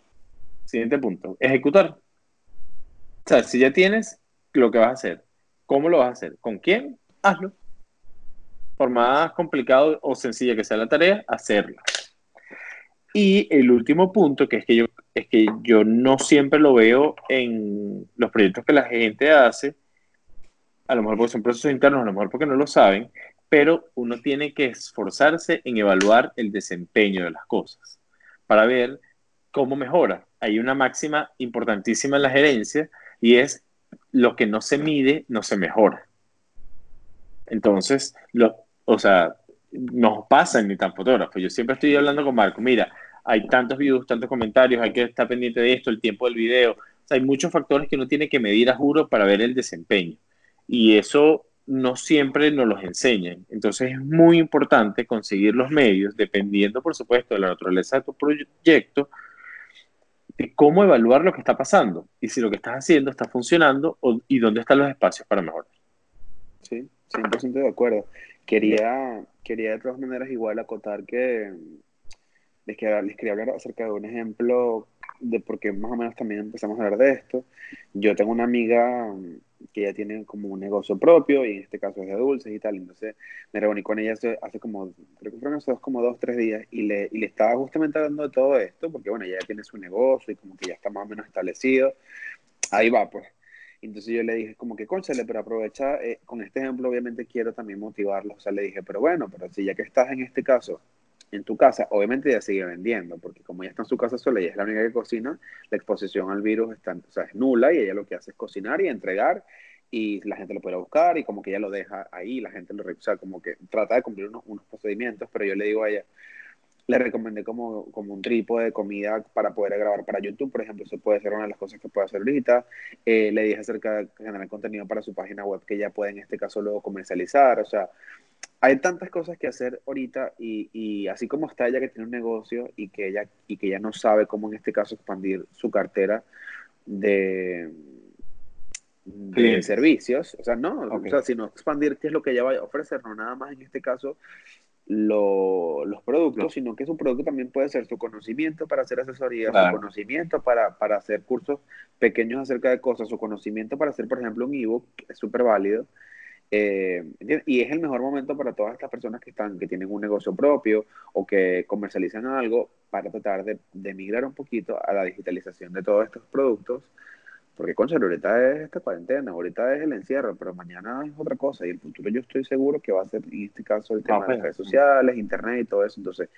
Siguiente punto. Ejecutar. O sea, si ya tienes lo que vas a hacer, ¿cómo lo vas a hacer? ¿Con quién? Hazlo. Por más complicado o sencilla que sea la tarea, hacerla. Y el último punto, que es que yo, es que yo no siempre lo veo en los proyectos que la gente hace, a lo mejor porque son procesos internos, a lo mejor porque no lo saben, pero uno tiene que esforzarse en evaluar el desempeño de las cosas para ver cómo mejora. Hay una máxima importantísima en la gerencia y es lo que no se mide, no se mejora. Entonces, lo, o sea, nos pasa en mi tan fotógrafo. Yo siempre estoy hablando con Marco, mira, hay tantos views, tantos comentarios, hay que estar pendiente de esto, el tiempo del video. O sea, hay muchos factores que uno tiene que medir a juro para ver el desempeño. Y eso no siempre nos los enseñan. Entonces es muy importante conseguir los medios, dependiendo, por supuesto, de la naturaleza de tu proyecto, de cómo evaluar lo que está pasando y si lo que estás haciendo está funcionando y dónde están los espacios para mejorar. Sí, 100% de acuerdo. Quería, quería de todas maneras igual acotar que les quería, les quería hablar acerca de un ejemplo de por qué más o menos también empezamos a hablar de esto. Yo tengo una amiga que ya tiene como un negocio propio y en este caso es de dulces y tal. Entonces me reuní con ella hace, hace como, creo que fueron hace como dos, tres días y le, y le estaba justamente hablando de todo esto porque bueno, ella ya tiene su negocio y como que ya está más o menos establecido. Ahí va, pues. Entonces yo le dije como que, conchale, pero aprovecha, eh, con este ejemplo obviamente quiero también motivarlos. O sea, le dije, pero bueno, pero si ya que estás en este caso en tu casa, obviamente ya sigue vendiendo, porque como ya está en su casa sola y es la única que cocina, la exposición al virus está, o sea, es nula y ella lo que hace es cocinar y entregar y la gente lo puede buscar y como que ella lo deja ahí, la gente lo, sea, como que trata de cumplir unos, unos procedimientos, pero yo le digo a ella, le recomendé como, como un trípode de comida para poder grabar para YouTube, por ejemplo, eso puede ser una de las cosas que puede hacer ahorita. Eh, le dije acerca de generar contenido para su página web que ella puede en este caso luego comercializar, o sea, hay tantas cosas que hacer ahorita y, y, así como está ella que tiene un negocio y que ella y que ella no sabe cómo en este caso expandir su cartera de, de servicios, o sea, no, o sea, sino expandir qué es lo que ella va a ofrecer, no nada más en este caso los productos, sino que su producto también puede ser su conocimiento para hacer asesoría, su conocimiento para, para, hacer cursos pequeños acerca de cosas, su conocimiento para hacer, por ejemplo, un ebook, es súper válido. Eh, y es el mejor momento para todas estas personas que están, que tienen un negocio propio o que comercializan algo para tratar de, de migrar un poquito a la digitalización de todos estos productos porque, concha, ahorita es esta cuarentena, ahorita es el encierro, pero mañana es otra cosa. Y el futuro yo estoy seguro que va a ser, en este caso, el tema de las redes sociales, internet y todo eso. Entonces,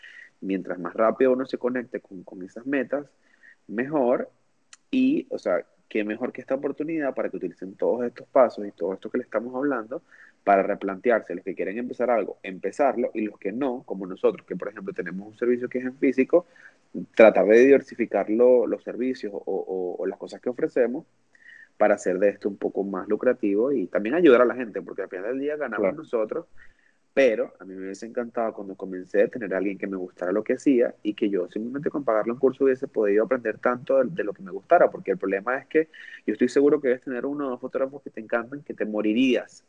mientras más rápido uno se conecte con, con esas metas, mejor. Y, o sea, qué mejor que esta oportunidad para que utilicen todos estos pasos y todo esto que le estamos hablando para replantearse los que quieren empezar algo, empezarlo, y los que no, como nosotros, que por ejemplo tenemos un servicio que es en físico, tratar de diversificar los servicios o, las cosas que ofrecemos para hacer de esto un poco más lucrativo y también ayudar a la gente, porque al final del día ganamos nosotros, pero a mí me hubiese encantado cuando comencé a tener a alguien que me gustara lo que hacía y que yo simplemente con pagarle un curso hubiese podido aprender tanto de, de, lo que me gustara, porque el problema es que yo estoy seguro que debes tener uno o dos fotógrafos que te encantan, que te morirías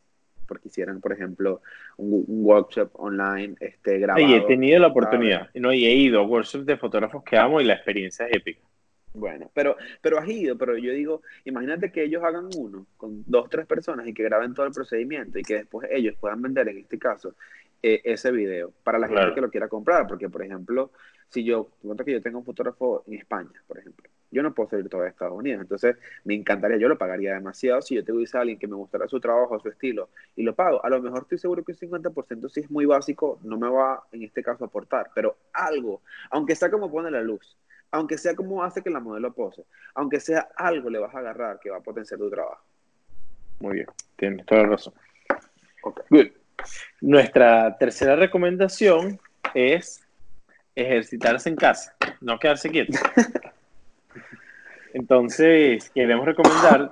porque hicieran, por ejemplo, un, workshop online este, grabado. Y he tenido la oportunidad, ¿no? y he ido a workshops de fotógrafos que amo y la experiencia es épica. Bueno, pero, pero has ido, pero yo digo, imagínate que ellos hagan uno con dos, tres personas y que graben todo el procedimiento y que después ellos puedan vender, en este caso, eh, ese video para la gente que lo quiera comprar. Porque, por ejemplo, si yo, cuento que yo tengo un fotógrafo en España, por ejemplo, yo no puedo salir todo de Estados Unidos. Entonces, me encantaría, yo lo pagaría demasiado si yo te a alguien que me gustara su trabajo, su estilo, y lo pago. A lo mejor estoy seguro que un 50% si es muy básico, no me va en este caso a aportar, pero algo, aunque sea como pone la luz, aunque sea como hace que la modelo pose, aunque sea algo le vas a agarrar que va a potenciar tu trabajo. Muy bien, tienes toda la razón. Good. Nuestra tercera recomendación es ejercitarse en casa, no quedarse quieto. Entonces, queremos recomendar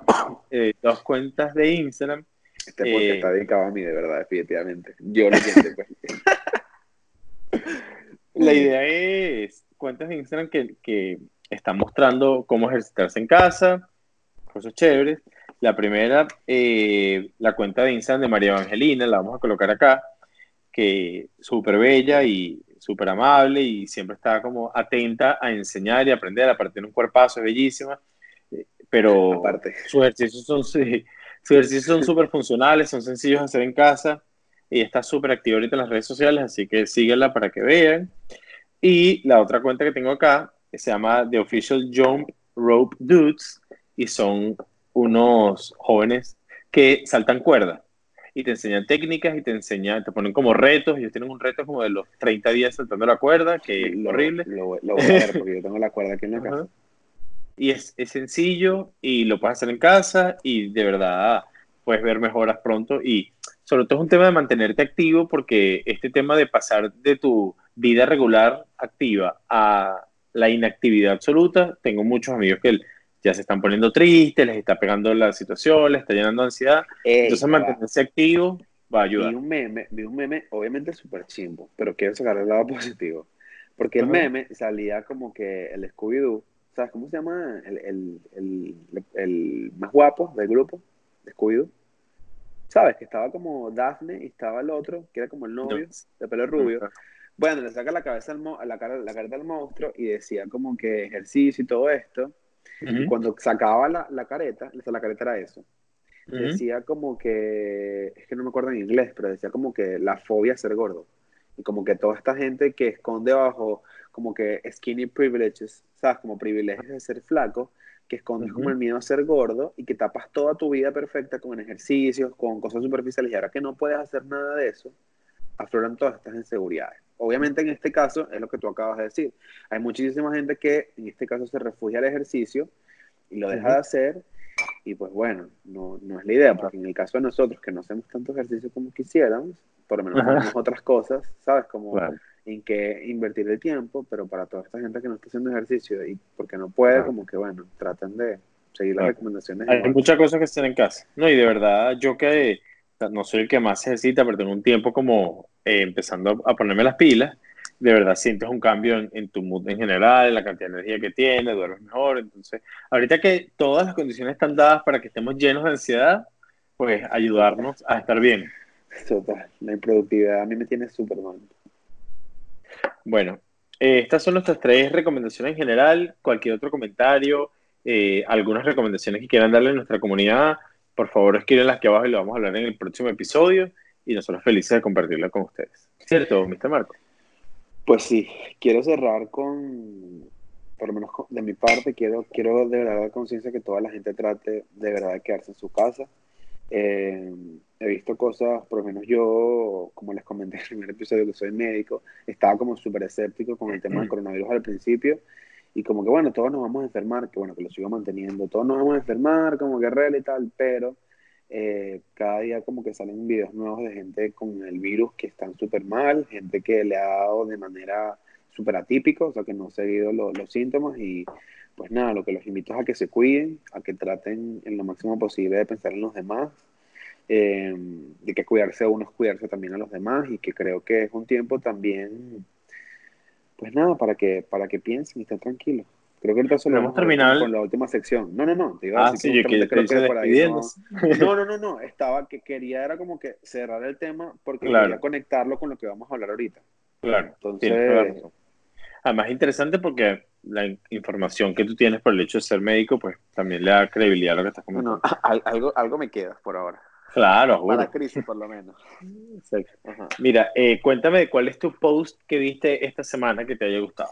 eh, dos cuentas de Instagram. Este porque está dedicado a mí, de verdad, definitivamente. Yo lo entiendo. Pues. La idea es cuentas de Instagram que, que están mostrando cómo ejercitarse en casa, cosas chéveres. La primera, eh, la cuenta de Instagram de María Evangelina, la vamos a colocar acá, que súper bella y súper amable y siempre está como atenta a enseñar y aprender, aparte de un cuerpazo, es bellísima, eh, pero aparte. sus ejercicios son sus ejercicios son súper funcionales, son sencillos de hacer en casa y está súper activa ahorita en las redes sociales, así que síguela para que vean. Y la otra cuenta que tengo acá se llama The Official Jump Rope Dudes y son unos jóvenes que saltan cuerda y te enseñan técnicas y te enseñan, te ponen como retos. Ellos tienen un reto como de los 30 días saltando la cuerda, que es horrible. Lo, voy a ver porque yo tengo la cuerda aquí en la casa. Y es, es, sencillo y lo puedes hacer en casa y de verdad puedes ver mejoras pronto. Y sobre todo es un tema de mantenerte activo porque este tema de pasar de tu vida regular activa a la inactividad absoluta, tengo muchos amigos que ya se están poniendo tristes, les está pegando la situación, les está llenando ansiedad. Entonces, mantenerse activo va a ayudar. Vi un meme, vi un meme, obviamente súper chimbo, pero quiero sacar el lado positivo. Porque el meme salía como que el Scooby-Doo, ¿sabes cómo se llama? El, el, el, el más guapo del grupo, de Scooby-Doo. ¿Sabes? Que estaba como Daphne y estaba el otro, que era como el novio, de pelo rubio. Bueno, le saca la cabeza al la, cara, la careta al monstruo y decía como que ejercicio y todo esto. Y cuando sacaba la, la careta, la careta era eso. Decía como que, es que no me acuerdo en inglés, pero decía como que la fobia a ser gordo. Y como que toda esta gente que esconde bajo como que skinny privileges, ¿sabes? Como privilegios de ser flaco, que escondes como el miedo a ser gordo y que tapas toda tu vida perfecta con ejercicios, con cosas superficiales y ahora que no puedes hacer nada de eso, afloran todas estas inseguridades. Obviamente en este caso es lo que tú acabas de decir. Hay muchísima gente que en este caso se refugia al ejercicio y lo deja de hacer y pues bueno, no, no, es la idea, porque en el caso de nosotros que no hacemos tanto ejercicio como quisiéramos, por lo menos hacemos otras cosas, ¿sabes? Como en qué invertir el tiempo, pero para toda esta gente que no está haciendo ejercicio y porque no puede, como que bueno, traten de seguir las recomendaciones. Hay muchas cosas que están en casa, ¿no? Y de verdad, yo que no soy el que más ejercita, pero tengo un tiempo como eh, empezando a ponerme las pilas, de verdad sientes un cambio en, tu mood en general, en la cantidad de energía que tienes, duermes mejor. Entonces, ahorita que todas las condiciones están dadas para que estemos llenos de ansiedad, pues ayudarnos a estar bien. Total, la improductividad a mí me tiene súper mal. Bueno, eh, estas son nuestras tres recomendaciones en general. Cualquier otro comentario, eh, algunas recomendaciones que quieran darle a nuestra comunidad, por favor escríbenlas aquí abajo y lo vamos a hablar en el próximo episodio. Y nosotros felices de compartirla con ustedes. ¿Cierto, Mr. Marco? Pues sí, quiero cerrar con, por lo menos de mi parte, quiero, quiero de verdad dar conciencia que toda la gente trate de verdad de quedarse en su casa. Eh, he visto cosas, por lo menos yo, como les comenté en el primer episodio que soy médico, estaba como súper escéptico con el tema del coronavirus al principio y como que bueno, todos nos vamos a enfermar, que bueno, que lo sigo manteniendo, todos nos vamos a enfermar como guerrero y tal, pero eh, cada día como que salen videos nuevos de gente con el virus que están súper mal, gente que le ha dado de manera súper atípica, o sea que no ha seguido los síntomas y pues nada, lo que los invito es a que se cuiden, a que traten en lo máximo posible de pensar en los demás, eh, de que cuidarse a uno es cuidarse también a los demás y que creo que es un tiempo también, pues nada, para que, para que piensen y estén tranquilos. Creo que ahorita solo hemos terminado con la última sección. No, no, no. Te iba a ah, decir que, yo creo que por ahí no, no, no, no, Estaba que quería era como que cerrar el tema porque quería conectarlo con lo que vamos a hablar ahorita. Claro. Entonces. Además, interesante porque la información que tú tienes por el hecho de ser médico, pues también le da credibilidad a lo que estás comentando. algo, algo me queda por ahora. Claro, Para crisis, por lo menos. Mira, eh, cuéntame cuál es tu post que viste esta semana que te haya gustado.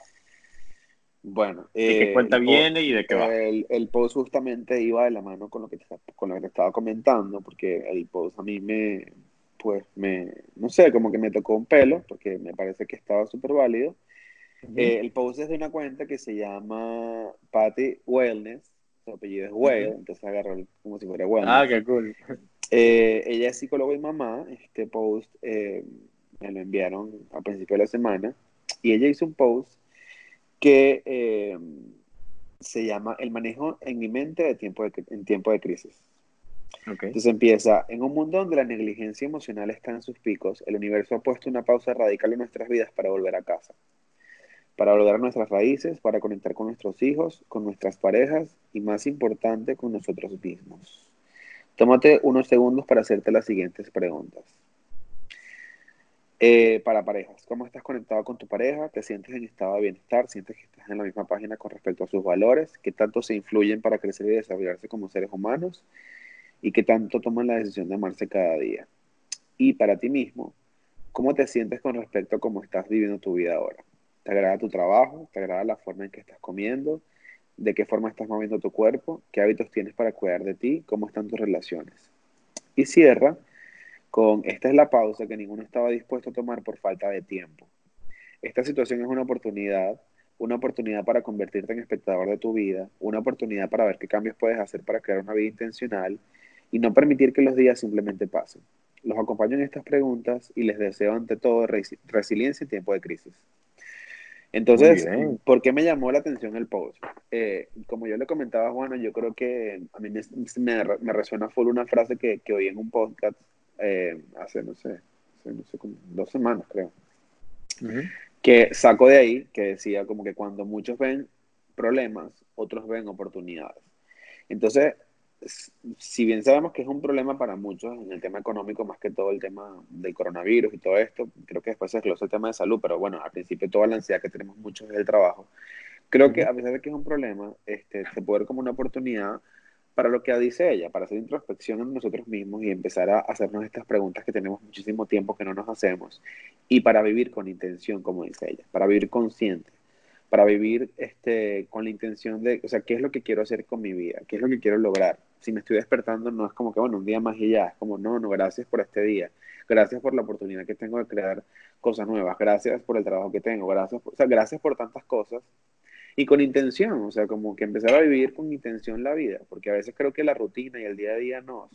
Bueno, ¿de qué cuenta viene y de qué va? El, post justamente iba de la mano con lo que te, con lo que te estaba comentando, porque el post a mí me, pues me, no sé, como que me tocó un pelo, porque me parece que estaba súper válido. Eh, el post es de una cuenta que se llama Patty Wellness, su apellido es entonces agarró como si fuera Wellness. Ah, qué cool. Eh, ella es psicóloga y mamá, este post eh, me lo enviaron a principio de la semana, y ella hizo un post que eh, se llama El manejo en mi mente de tiempo en tiempo de crisis. Entonces empieza, en un mundo donde la negligencia emocional está en sus picos, el universo ha puesto una pausa radical en nuestras vidas para volver a casa, para volver a nuestras raíces, para conectar con nuestros hijos, con nuestras parejas y más importante, con nosotros mismos. Tómate unos segundos para hacerte las siguientes preguntas. Eh, para parejas, ¿cómo estás conectado con tu pareja? ¿Te sientes en estado de bienestar? ¿Sientes que estás en la misma página con respecto a sus valores? ¿Qué tanto se influyen para crecer y desarrollarse como seres humanos? ¿Y qué tanto toman la decisión de amarse cada día? Y para ti mismo, ¿cómo te sientes con respecto a cómo estás viviendo tu vida ahora? ¿Te agrada tu trabajo? ¿Te agrada la forma en que estás comiendo? ¿De qué forma estás moviendo tu cuerpo? ¿Qué hábitos tienes para cuidar de ti? ¿Cómo están tus relaciones? Y cierra con esta es la pausa que ninguno estaba dispuesto a tomar por falta de tiempo. Esta situación es una oportunidad, una oportunidad para convertirte en espectador de tu vida, una oportunidad para ver qué cambios puedes hacer para crear una vida intencional y no permitir que los días simplemente pasen. Los acompaño en estas preguntas y les deseo ante todo resiliencia en tiempo de crisis. Entonces, ¿por qué me llamó la atención el post? Eh, como yo le comentaba a Juan, yo creo que a mí me, me, resuena full una frase que, que oí en un podcast eh, hace, no sé, no sé, como dos semanas creo, que saco de ahí, que decía como que cuando muchos ven problemas, otros ven oportunidades. Entonces, si bien sabemos que es un problema para muchos en el tema económico, más que todo el tema del coronavirus y todo esto, creo que después se desglosa el tema de salud, pero bueno, al principio toda la ansiedad que tenemos muchos es el trabajo. Creo que a pesar de que es un problema, este, se puede ver como una oportunidad para lo que dice ella, para hacer introspección en nosotros mismos y empezar a hacernos estas preguntas que tenemos muchísimo tiempo que no nos hacemos, y para vivir con intención, como dice ella, para vivir consciente para vivir este, con la intención de, o sea, ¿qué es lo que quiero hacer con mi vida? ¿Qué es lo que quiero lograr? Si me estoy despertando, no es como que, bueno, un día más y ya, es como, no, no, gracias por este día, gracias por la oportunidad que tengo de crear cosas nuevas, gracias por el trabajo que tengo, gracias por, o sea, gracias por tantas cosas y con intención, o sea, como que empezar a vivir con intención la vida, porque a veces creo que la rutina y el día a día nos,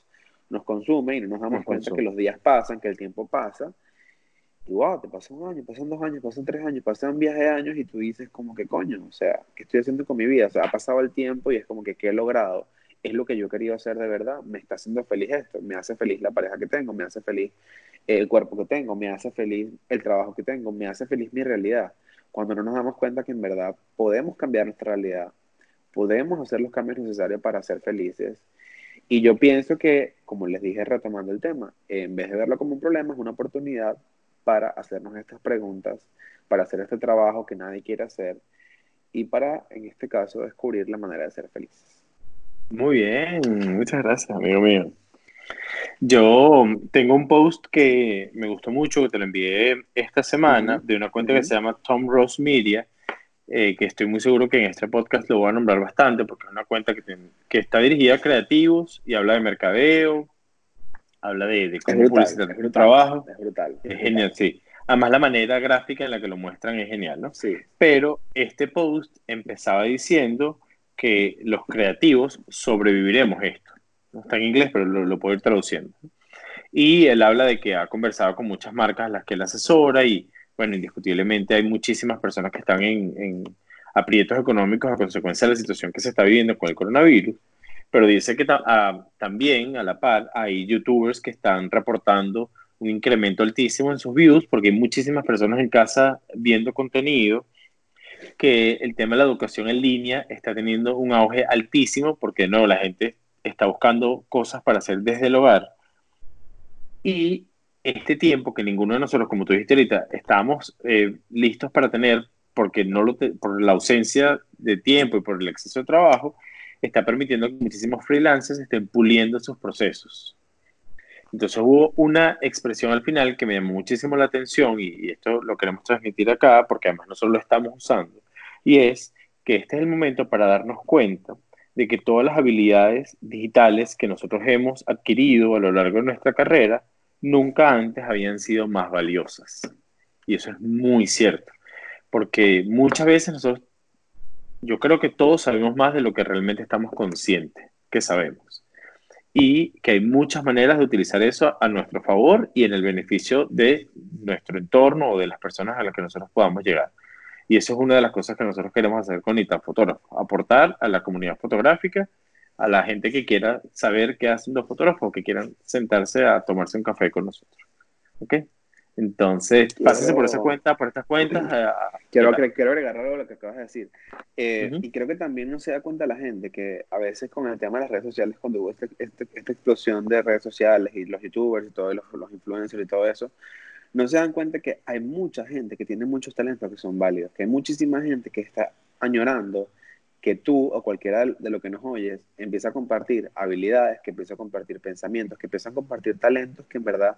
nos consume y no nos damos cuenta que los días pasan, que el tiempo pasa y wow, te pasan un año, pasan dos años, pasan tres años, pasan un viaje de años y tú dices como que coño, o sea, ¿qué estoy haciendo con mi vida? O sea, ha pasado el tiempo y es como que ¿qué he logrado? Es lo que yo quería hacer de verdad, me está haciendo feliz esto, me hace feliz la pareja que tengo, me hace feliz el cuerpo que tengo, me hace feliz el trabajo que tengo, me hace feliz mi realidad. Cuando no nos damos cuenta que en verdad podemos cambiar nuestra realidad, podemos hacer los cambios necesarios para ser felices. Y yo pienso que, como les dije retomando el tema, en vez de verlo como un problema, es una oportunidad para hacernos estas preguntas, para hacer este trabajo que nadie quiere hacer y para, en este caso, descubrir la manera de ser felices. Muy bien, muchas gracias, amigo mío. Yo tengo un post que me gustó mucho, que te lo envié esta semana, de una cuenta que se llama Tom Ross Media, eh, que estoy muy seguro que en este podcast lo voy a nombrar bastante, porque es una cuenta que, que está dirigida a creativos y habla de mercadeo, habla de, de cómo publicitar el trabajo. Es brutal. Es, genial, sí. Además, la manera gráfica en la que lo muestran es genial, ¿no? Sí. Pero este post empezaba diciendo que los creativos sobreviviremos esto. No está en inglés, pero lo, puedo ir traduciendo. Y él habla de que ha conversado con muchas marcas a las que él asesora y, bueno, indiscutiblemente hay muchísimas personas que están en, en aprietos económicos a consecuencia de la situación que se está viviendo con el coronavirus pero dice que también a la par hay youtubers que están reportando un incremento altísimo en sus views porque hay muchísimas personas en casa viendo contenido que el tema de la educación en línea está teniendo un auge altísimo porque no, la gente está buscando cosas para hacer desde el hogar. Y este tiempo que ninguno de nosotros, como tú dijiste ahorita, estamos eh, listos para tener porque no lo por la ausencia de tiempo y por el exceso de trabajo, está permitiendo que muchísimos freelancers estén puliendo sus procesos. Entonces hubo una expresión al final que me llamó muchísimo la atención y, esto lo queremos transmitir acá porque además nosotros lo estamos usando y es que este es el momento para darnos cuenta de que todas las habilidades digitales que nosotros hemos adquirido a lo largo de nuestra carrera nunca antes habían sido más valiosas. Y eso es muy cierto, porque muchas veces nosotros yo creo que todos sabemos más de lo que realmente estamos conscientes que sabemos. Y que hay muchas maneras de utilizar eso a nuestro favor y en el beneficio de nuestro entorno o de las personas a las que nosotros podamos llegar. Y eso es una de las cosas que nosotros queremos hacer con ITA Fotógrafo, aportar a la comunidad fotográfica, a la gente que quiera saber qué hacen los fotógrafos que quieran sentarse a tomarse un café con nosotros. ¿Ok? Entonces, pásese por esa cuenta, por estas cuentas. quiero, quiero agregar algo a lo que acabas de decir. Eh, y creo que también no se da cuenta la gente que a veces con el tema de las redes sociales, cuando hubo este, este, esta explosión de redes sociales y los youtubers y todos los, los, influencers y todo eso, no se dan cuenta que hay mucha gente que tiene muchos talentos que son válidos, que hay muchísima gente que está añorando que tú o cualquiera de lo que nos oyes empieza a compartir habilidades, que empieza a compartir pensamientos, que empieza a compartir talentos que en verdad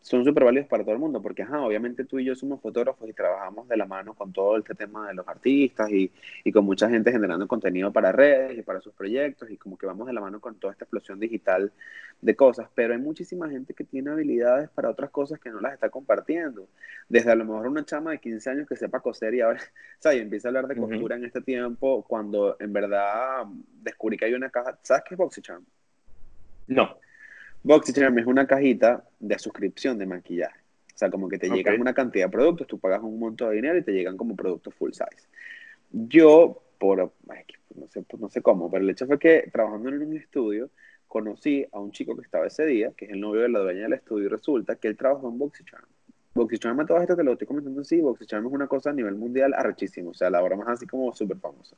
son súper válidos para todo el mundo, porque ajá, obviamente tú y yo somos fotógrafos y trabajamos de la mano con todo este tema de los artistas y, y, con mucha gente generando contenido para redes y para sus proyectos y como que vamos de la mano con toda esta explosión digital de cosas, pero hay muchísima gente que tiene habilidades para otras cosas que no las está compartiendo. Desde a lo mejor una chama de 15 años que sepa coser y ahora, o sea, y empieza a hablar de costura en este tiempo cuando en verdad descubrí que hay una caja, ¿sabes qué es BoxyCharm? No. BoxyCharm es una cajita de suscripción de maquillaje. O sea, como que te llegan una cantidad de productos, tú pagas un monto de dinero y te llegan como productos full size. Yo, por, no, sé, no sé cómo, pero el hecho fue que trabajando en un estudio, conocí a un chico que estaba ese día, que es el novio de la dueña del estudio, y resulta que él trabajó en BoxyCharm. BoxyCharm, todo esto te lo estoy comentando así, BoxyCharm es una cosa a nivel mundial arrechísimo, o sea, la obra más así como súper famosa.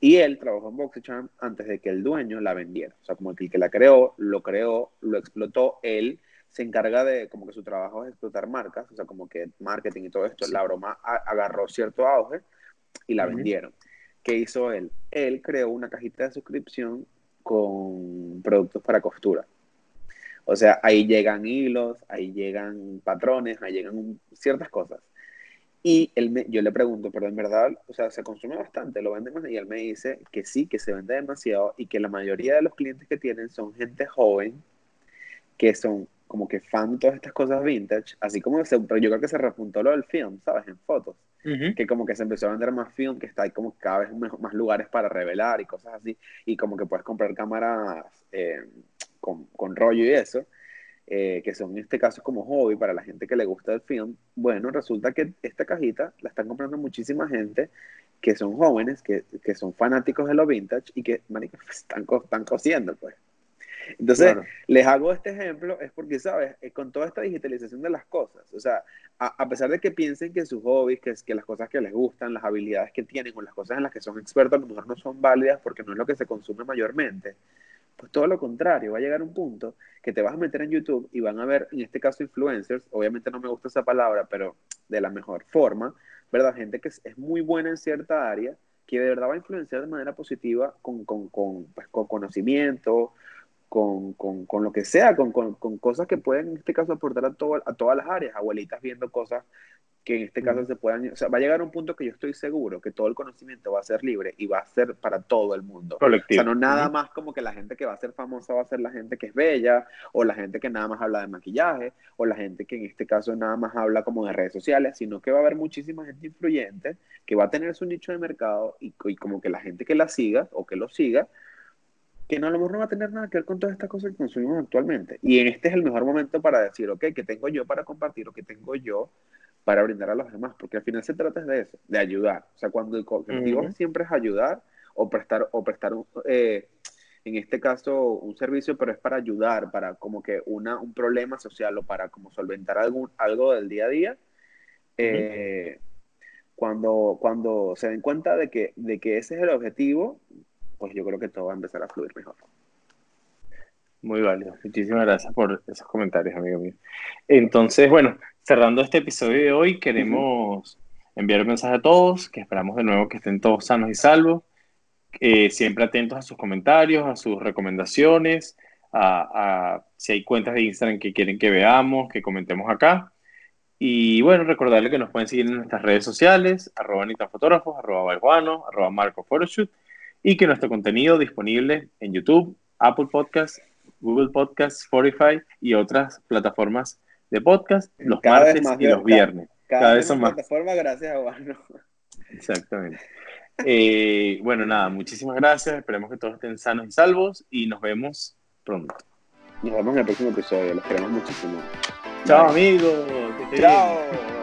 Y él trabajó en BoxyCharm antes de que el dueño la vendiera. O sea, como el que la creó, lo creó, lo explotó, él se encarga de, como que su trabajo es explotar marcas, o sea, como que marketing y todo esto. La broma agarró cierto auge y la vendieron. ¿Qué hizo él? Él creó una cajita de suscripción con productos para costura. O sea, ahí llegan hilos, ahí llegan patrones, ahí llegan ciertas cosas. Y él me, yo le pregunto, pero en verdad, o sea, se consume bastante, lo venden más. Y él me dice que sí, que se vende demasiado y que la mayoría de los clientes que tienen son gente joven que son como que fan de todas estas cosas vintage, así como se, pero yo creo que se repuntó lo del film, ¿sabes? En fotos que como que se empezó a vender más film, que está hay como cada vez más lugares para revelar y cosas así, y como que puedes comprar cámaras eh, con, con, rollo y eso, eh, que son en este caso como hobby para la gente que le gusta el film. Bueno, resulta que esta cajita la están comprando muchísima gente que son jóvenes, que, que son fanáticos de lo vintage y que, marica, pues, están, están cosiendo, pues. Entonces, les hago este ejemplo, es porque, ¿sabes? Eh, con toda esta digitalización de las cosas, o sea, a, pesar de que piensen que sus hobbies, que, que las cosas que les gustan, las habilidades que tienen o las cosas en las que son expertos a lo mejor no son válidas porque no es lo que se consume mayormente, pues todo lo contrario, va a llegar un punto que te vas a meter en YouTube y van a ver, en este caso, influencers, obviamente no me gusta esa palabra, pero de la mejor forma, ¿verdad? Gente que es, muy buena en cierta área, que de verdad va a influenciar de manera positiva con, con, con, pues, con conocimiento, con, con, con, lo que sea, con, con, cosas que pueden en este caso aportar a, todo, a todas las áreas, abuelitas viendo cosas que en este caso se puedan, o sea, va a llegar un punto que yo estoy seguro que todo el conocimiento va a ser libre y va a ser para todo el mundo. O sea, no nada más como que la gente que va a ser famosa va a ser la gente que es bella, o la gente que nada más habla de maquillaje, o la gente que en este caso nada más habla como de redes sociales, sino que va a haber muchísima gente influyente que va a tener su nicho de mercado y, y como que la gente que la siga o que lo siga que no, a lo mejor no va a tener nada que ver con todas estas cosas que consumimos actualmente. Y en este es el mejor momento para decir, ok, ¿qué tengo yo para compartir o qué tengo yo para brindar a los demás? Porque al final se trata de eso, de ayudar. O sea, cuando el objetivo siempre es ayudar o prestar, o prestar eh, en este caso, un servicio, pero es para ayudar, para como que una, un problema social o para como solventar algún, algo del día a día. Eh, cuando, cuando se den cuenta de que, de que ese es el objetivo, pues yo creo que todo va a empezar a fluir mejor. Muy válido. Muchísimas gracias por esos comentarios, amigo mío. Entonces, bueno, cerrando este episodio de hoy, queremos enviar un mensaje a todos, que esperamos de nuevo que estén todos sanos y salvos, eh, siempre atentos a sus comentarios, a sus recomendaciones, a, si hay cuentas de Instagram que quieren que veamos, que comentemos acá. Y bueno, recordarles que nos pueden seguir en nuestras redes sociales, arroba Fotógrafos, arroba Balguano, arroba Marco Photoshoot, y que nuestro contenido disponible en YouTube, Apple Podcasts, Google Podcasts, Spotify y otras plataformas de podcast los martes y los viernes. Cada, vez son más. Plataforma gracias a Guano. Exactamente. Eh, bueno, nada, muchísimas gracias. Esperemos que todos estén sanos y salvos y nos vemos pronto. Nos vemos en el próximo episodio. Los queremos muchísimo. Chao, amigos. Chao.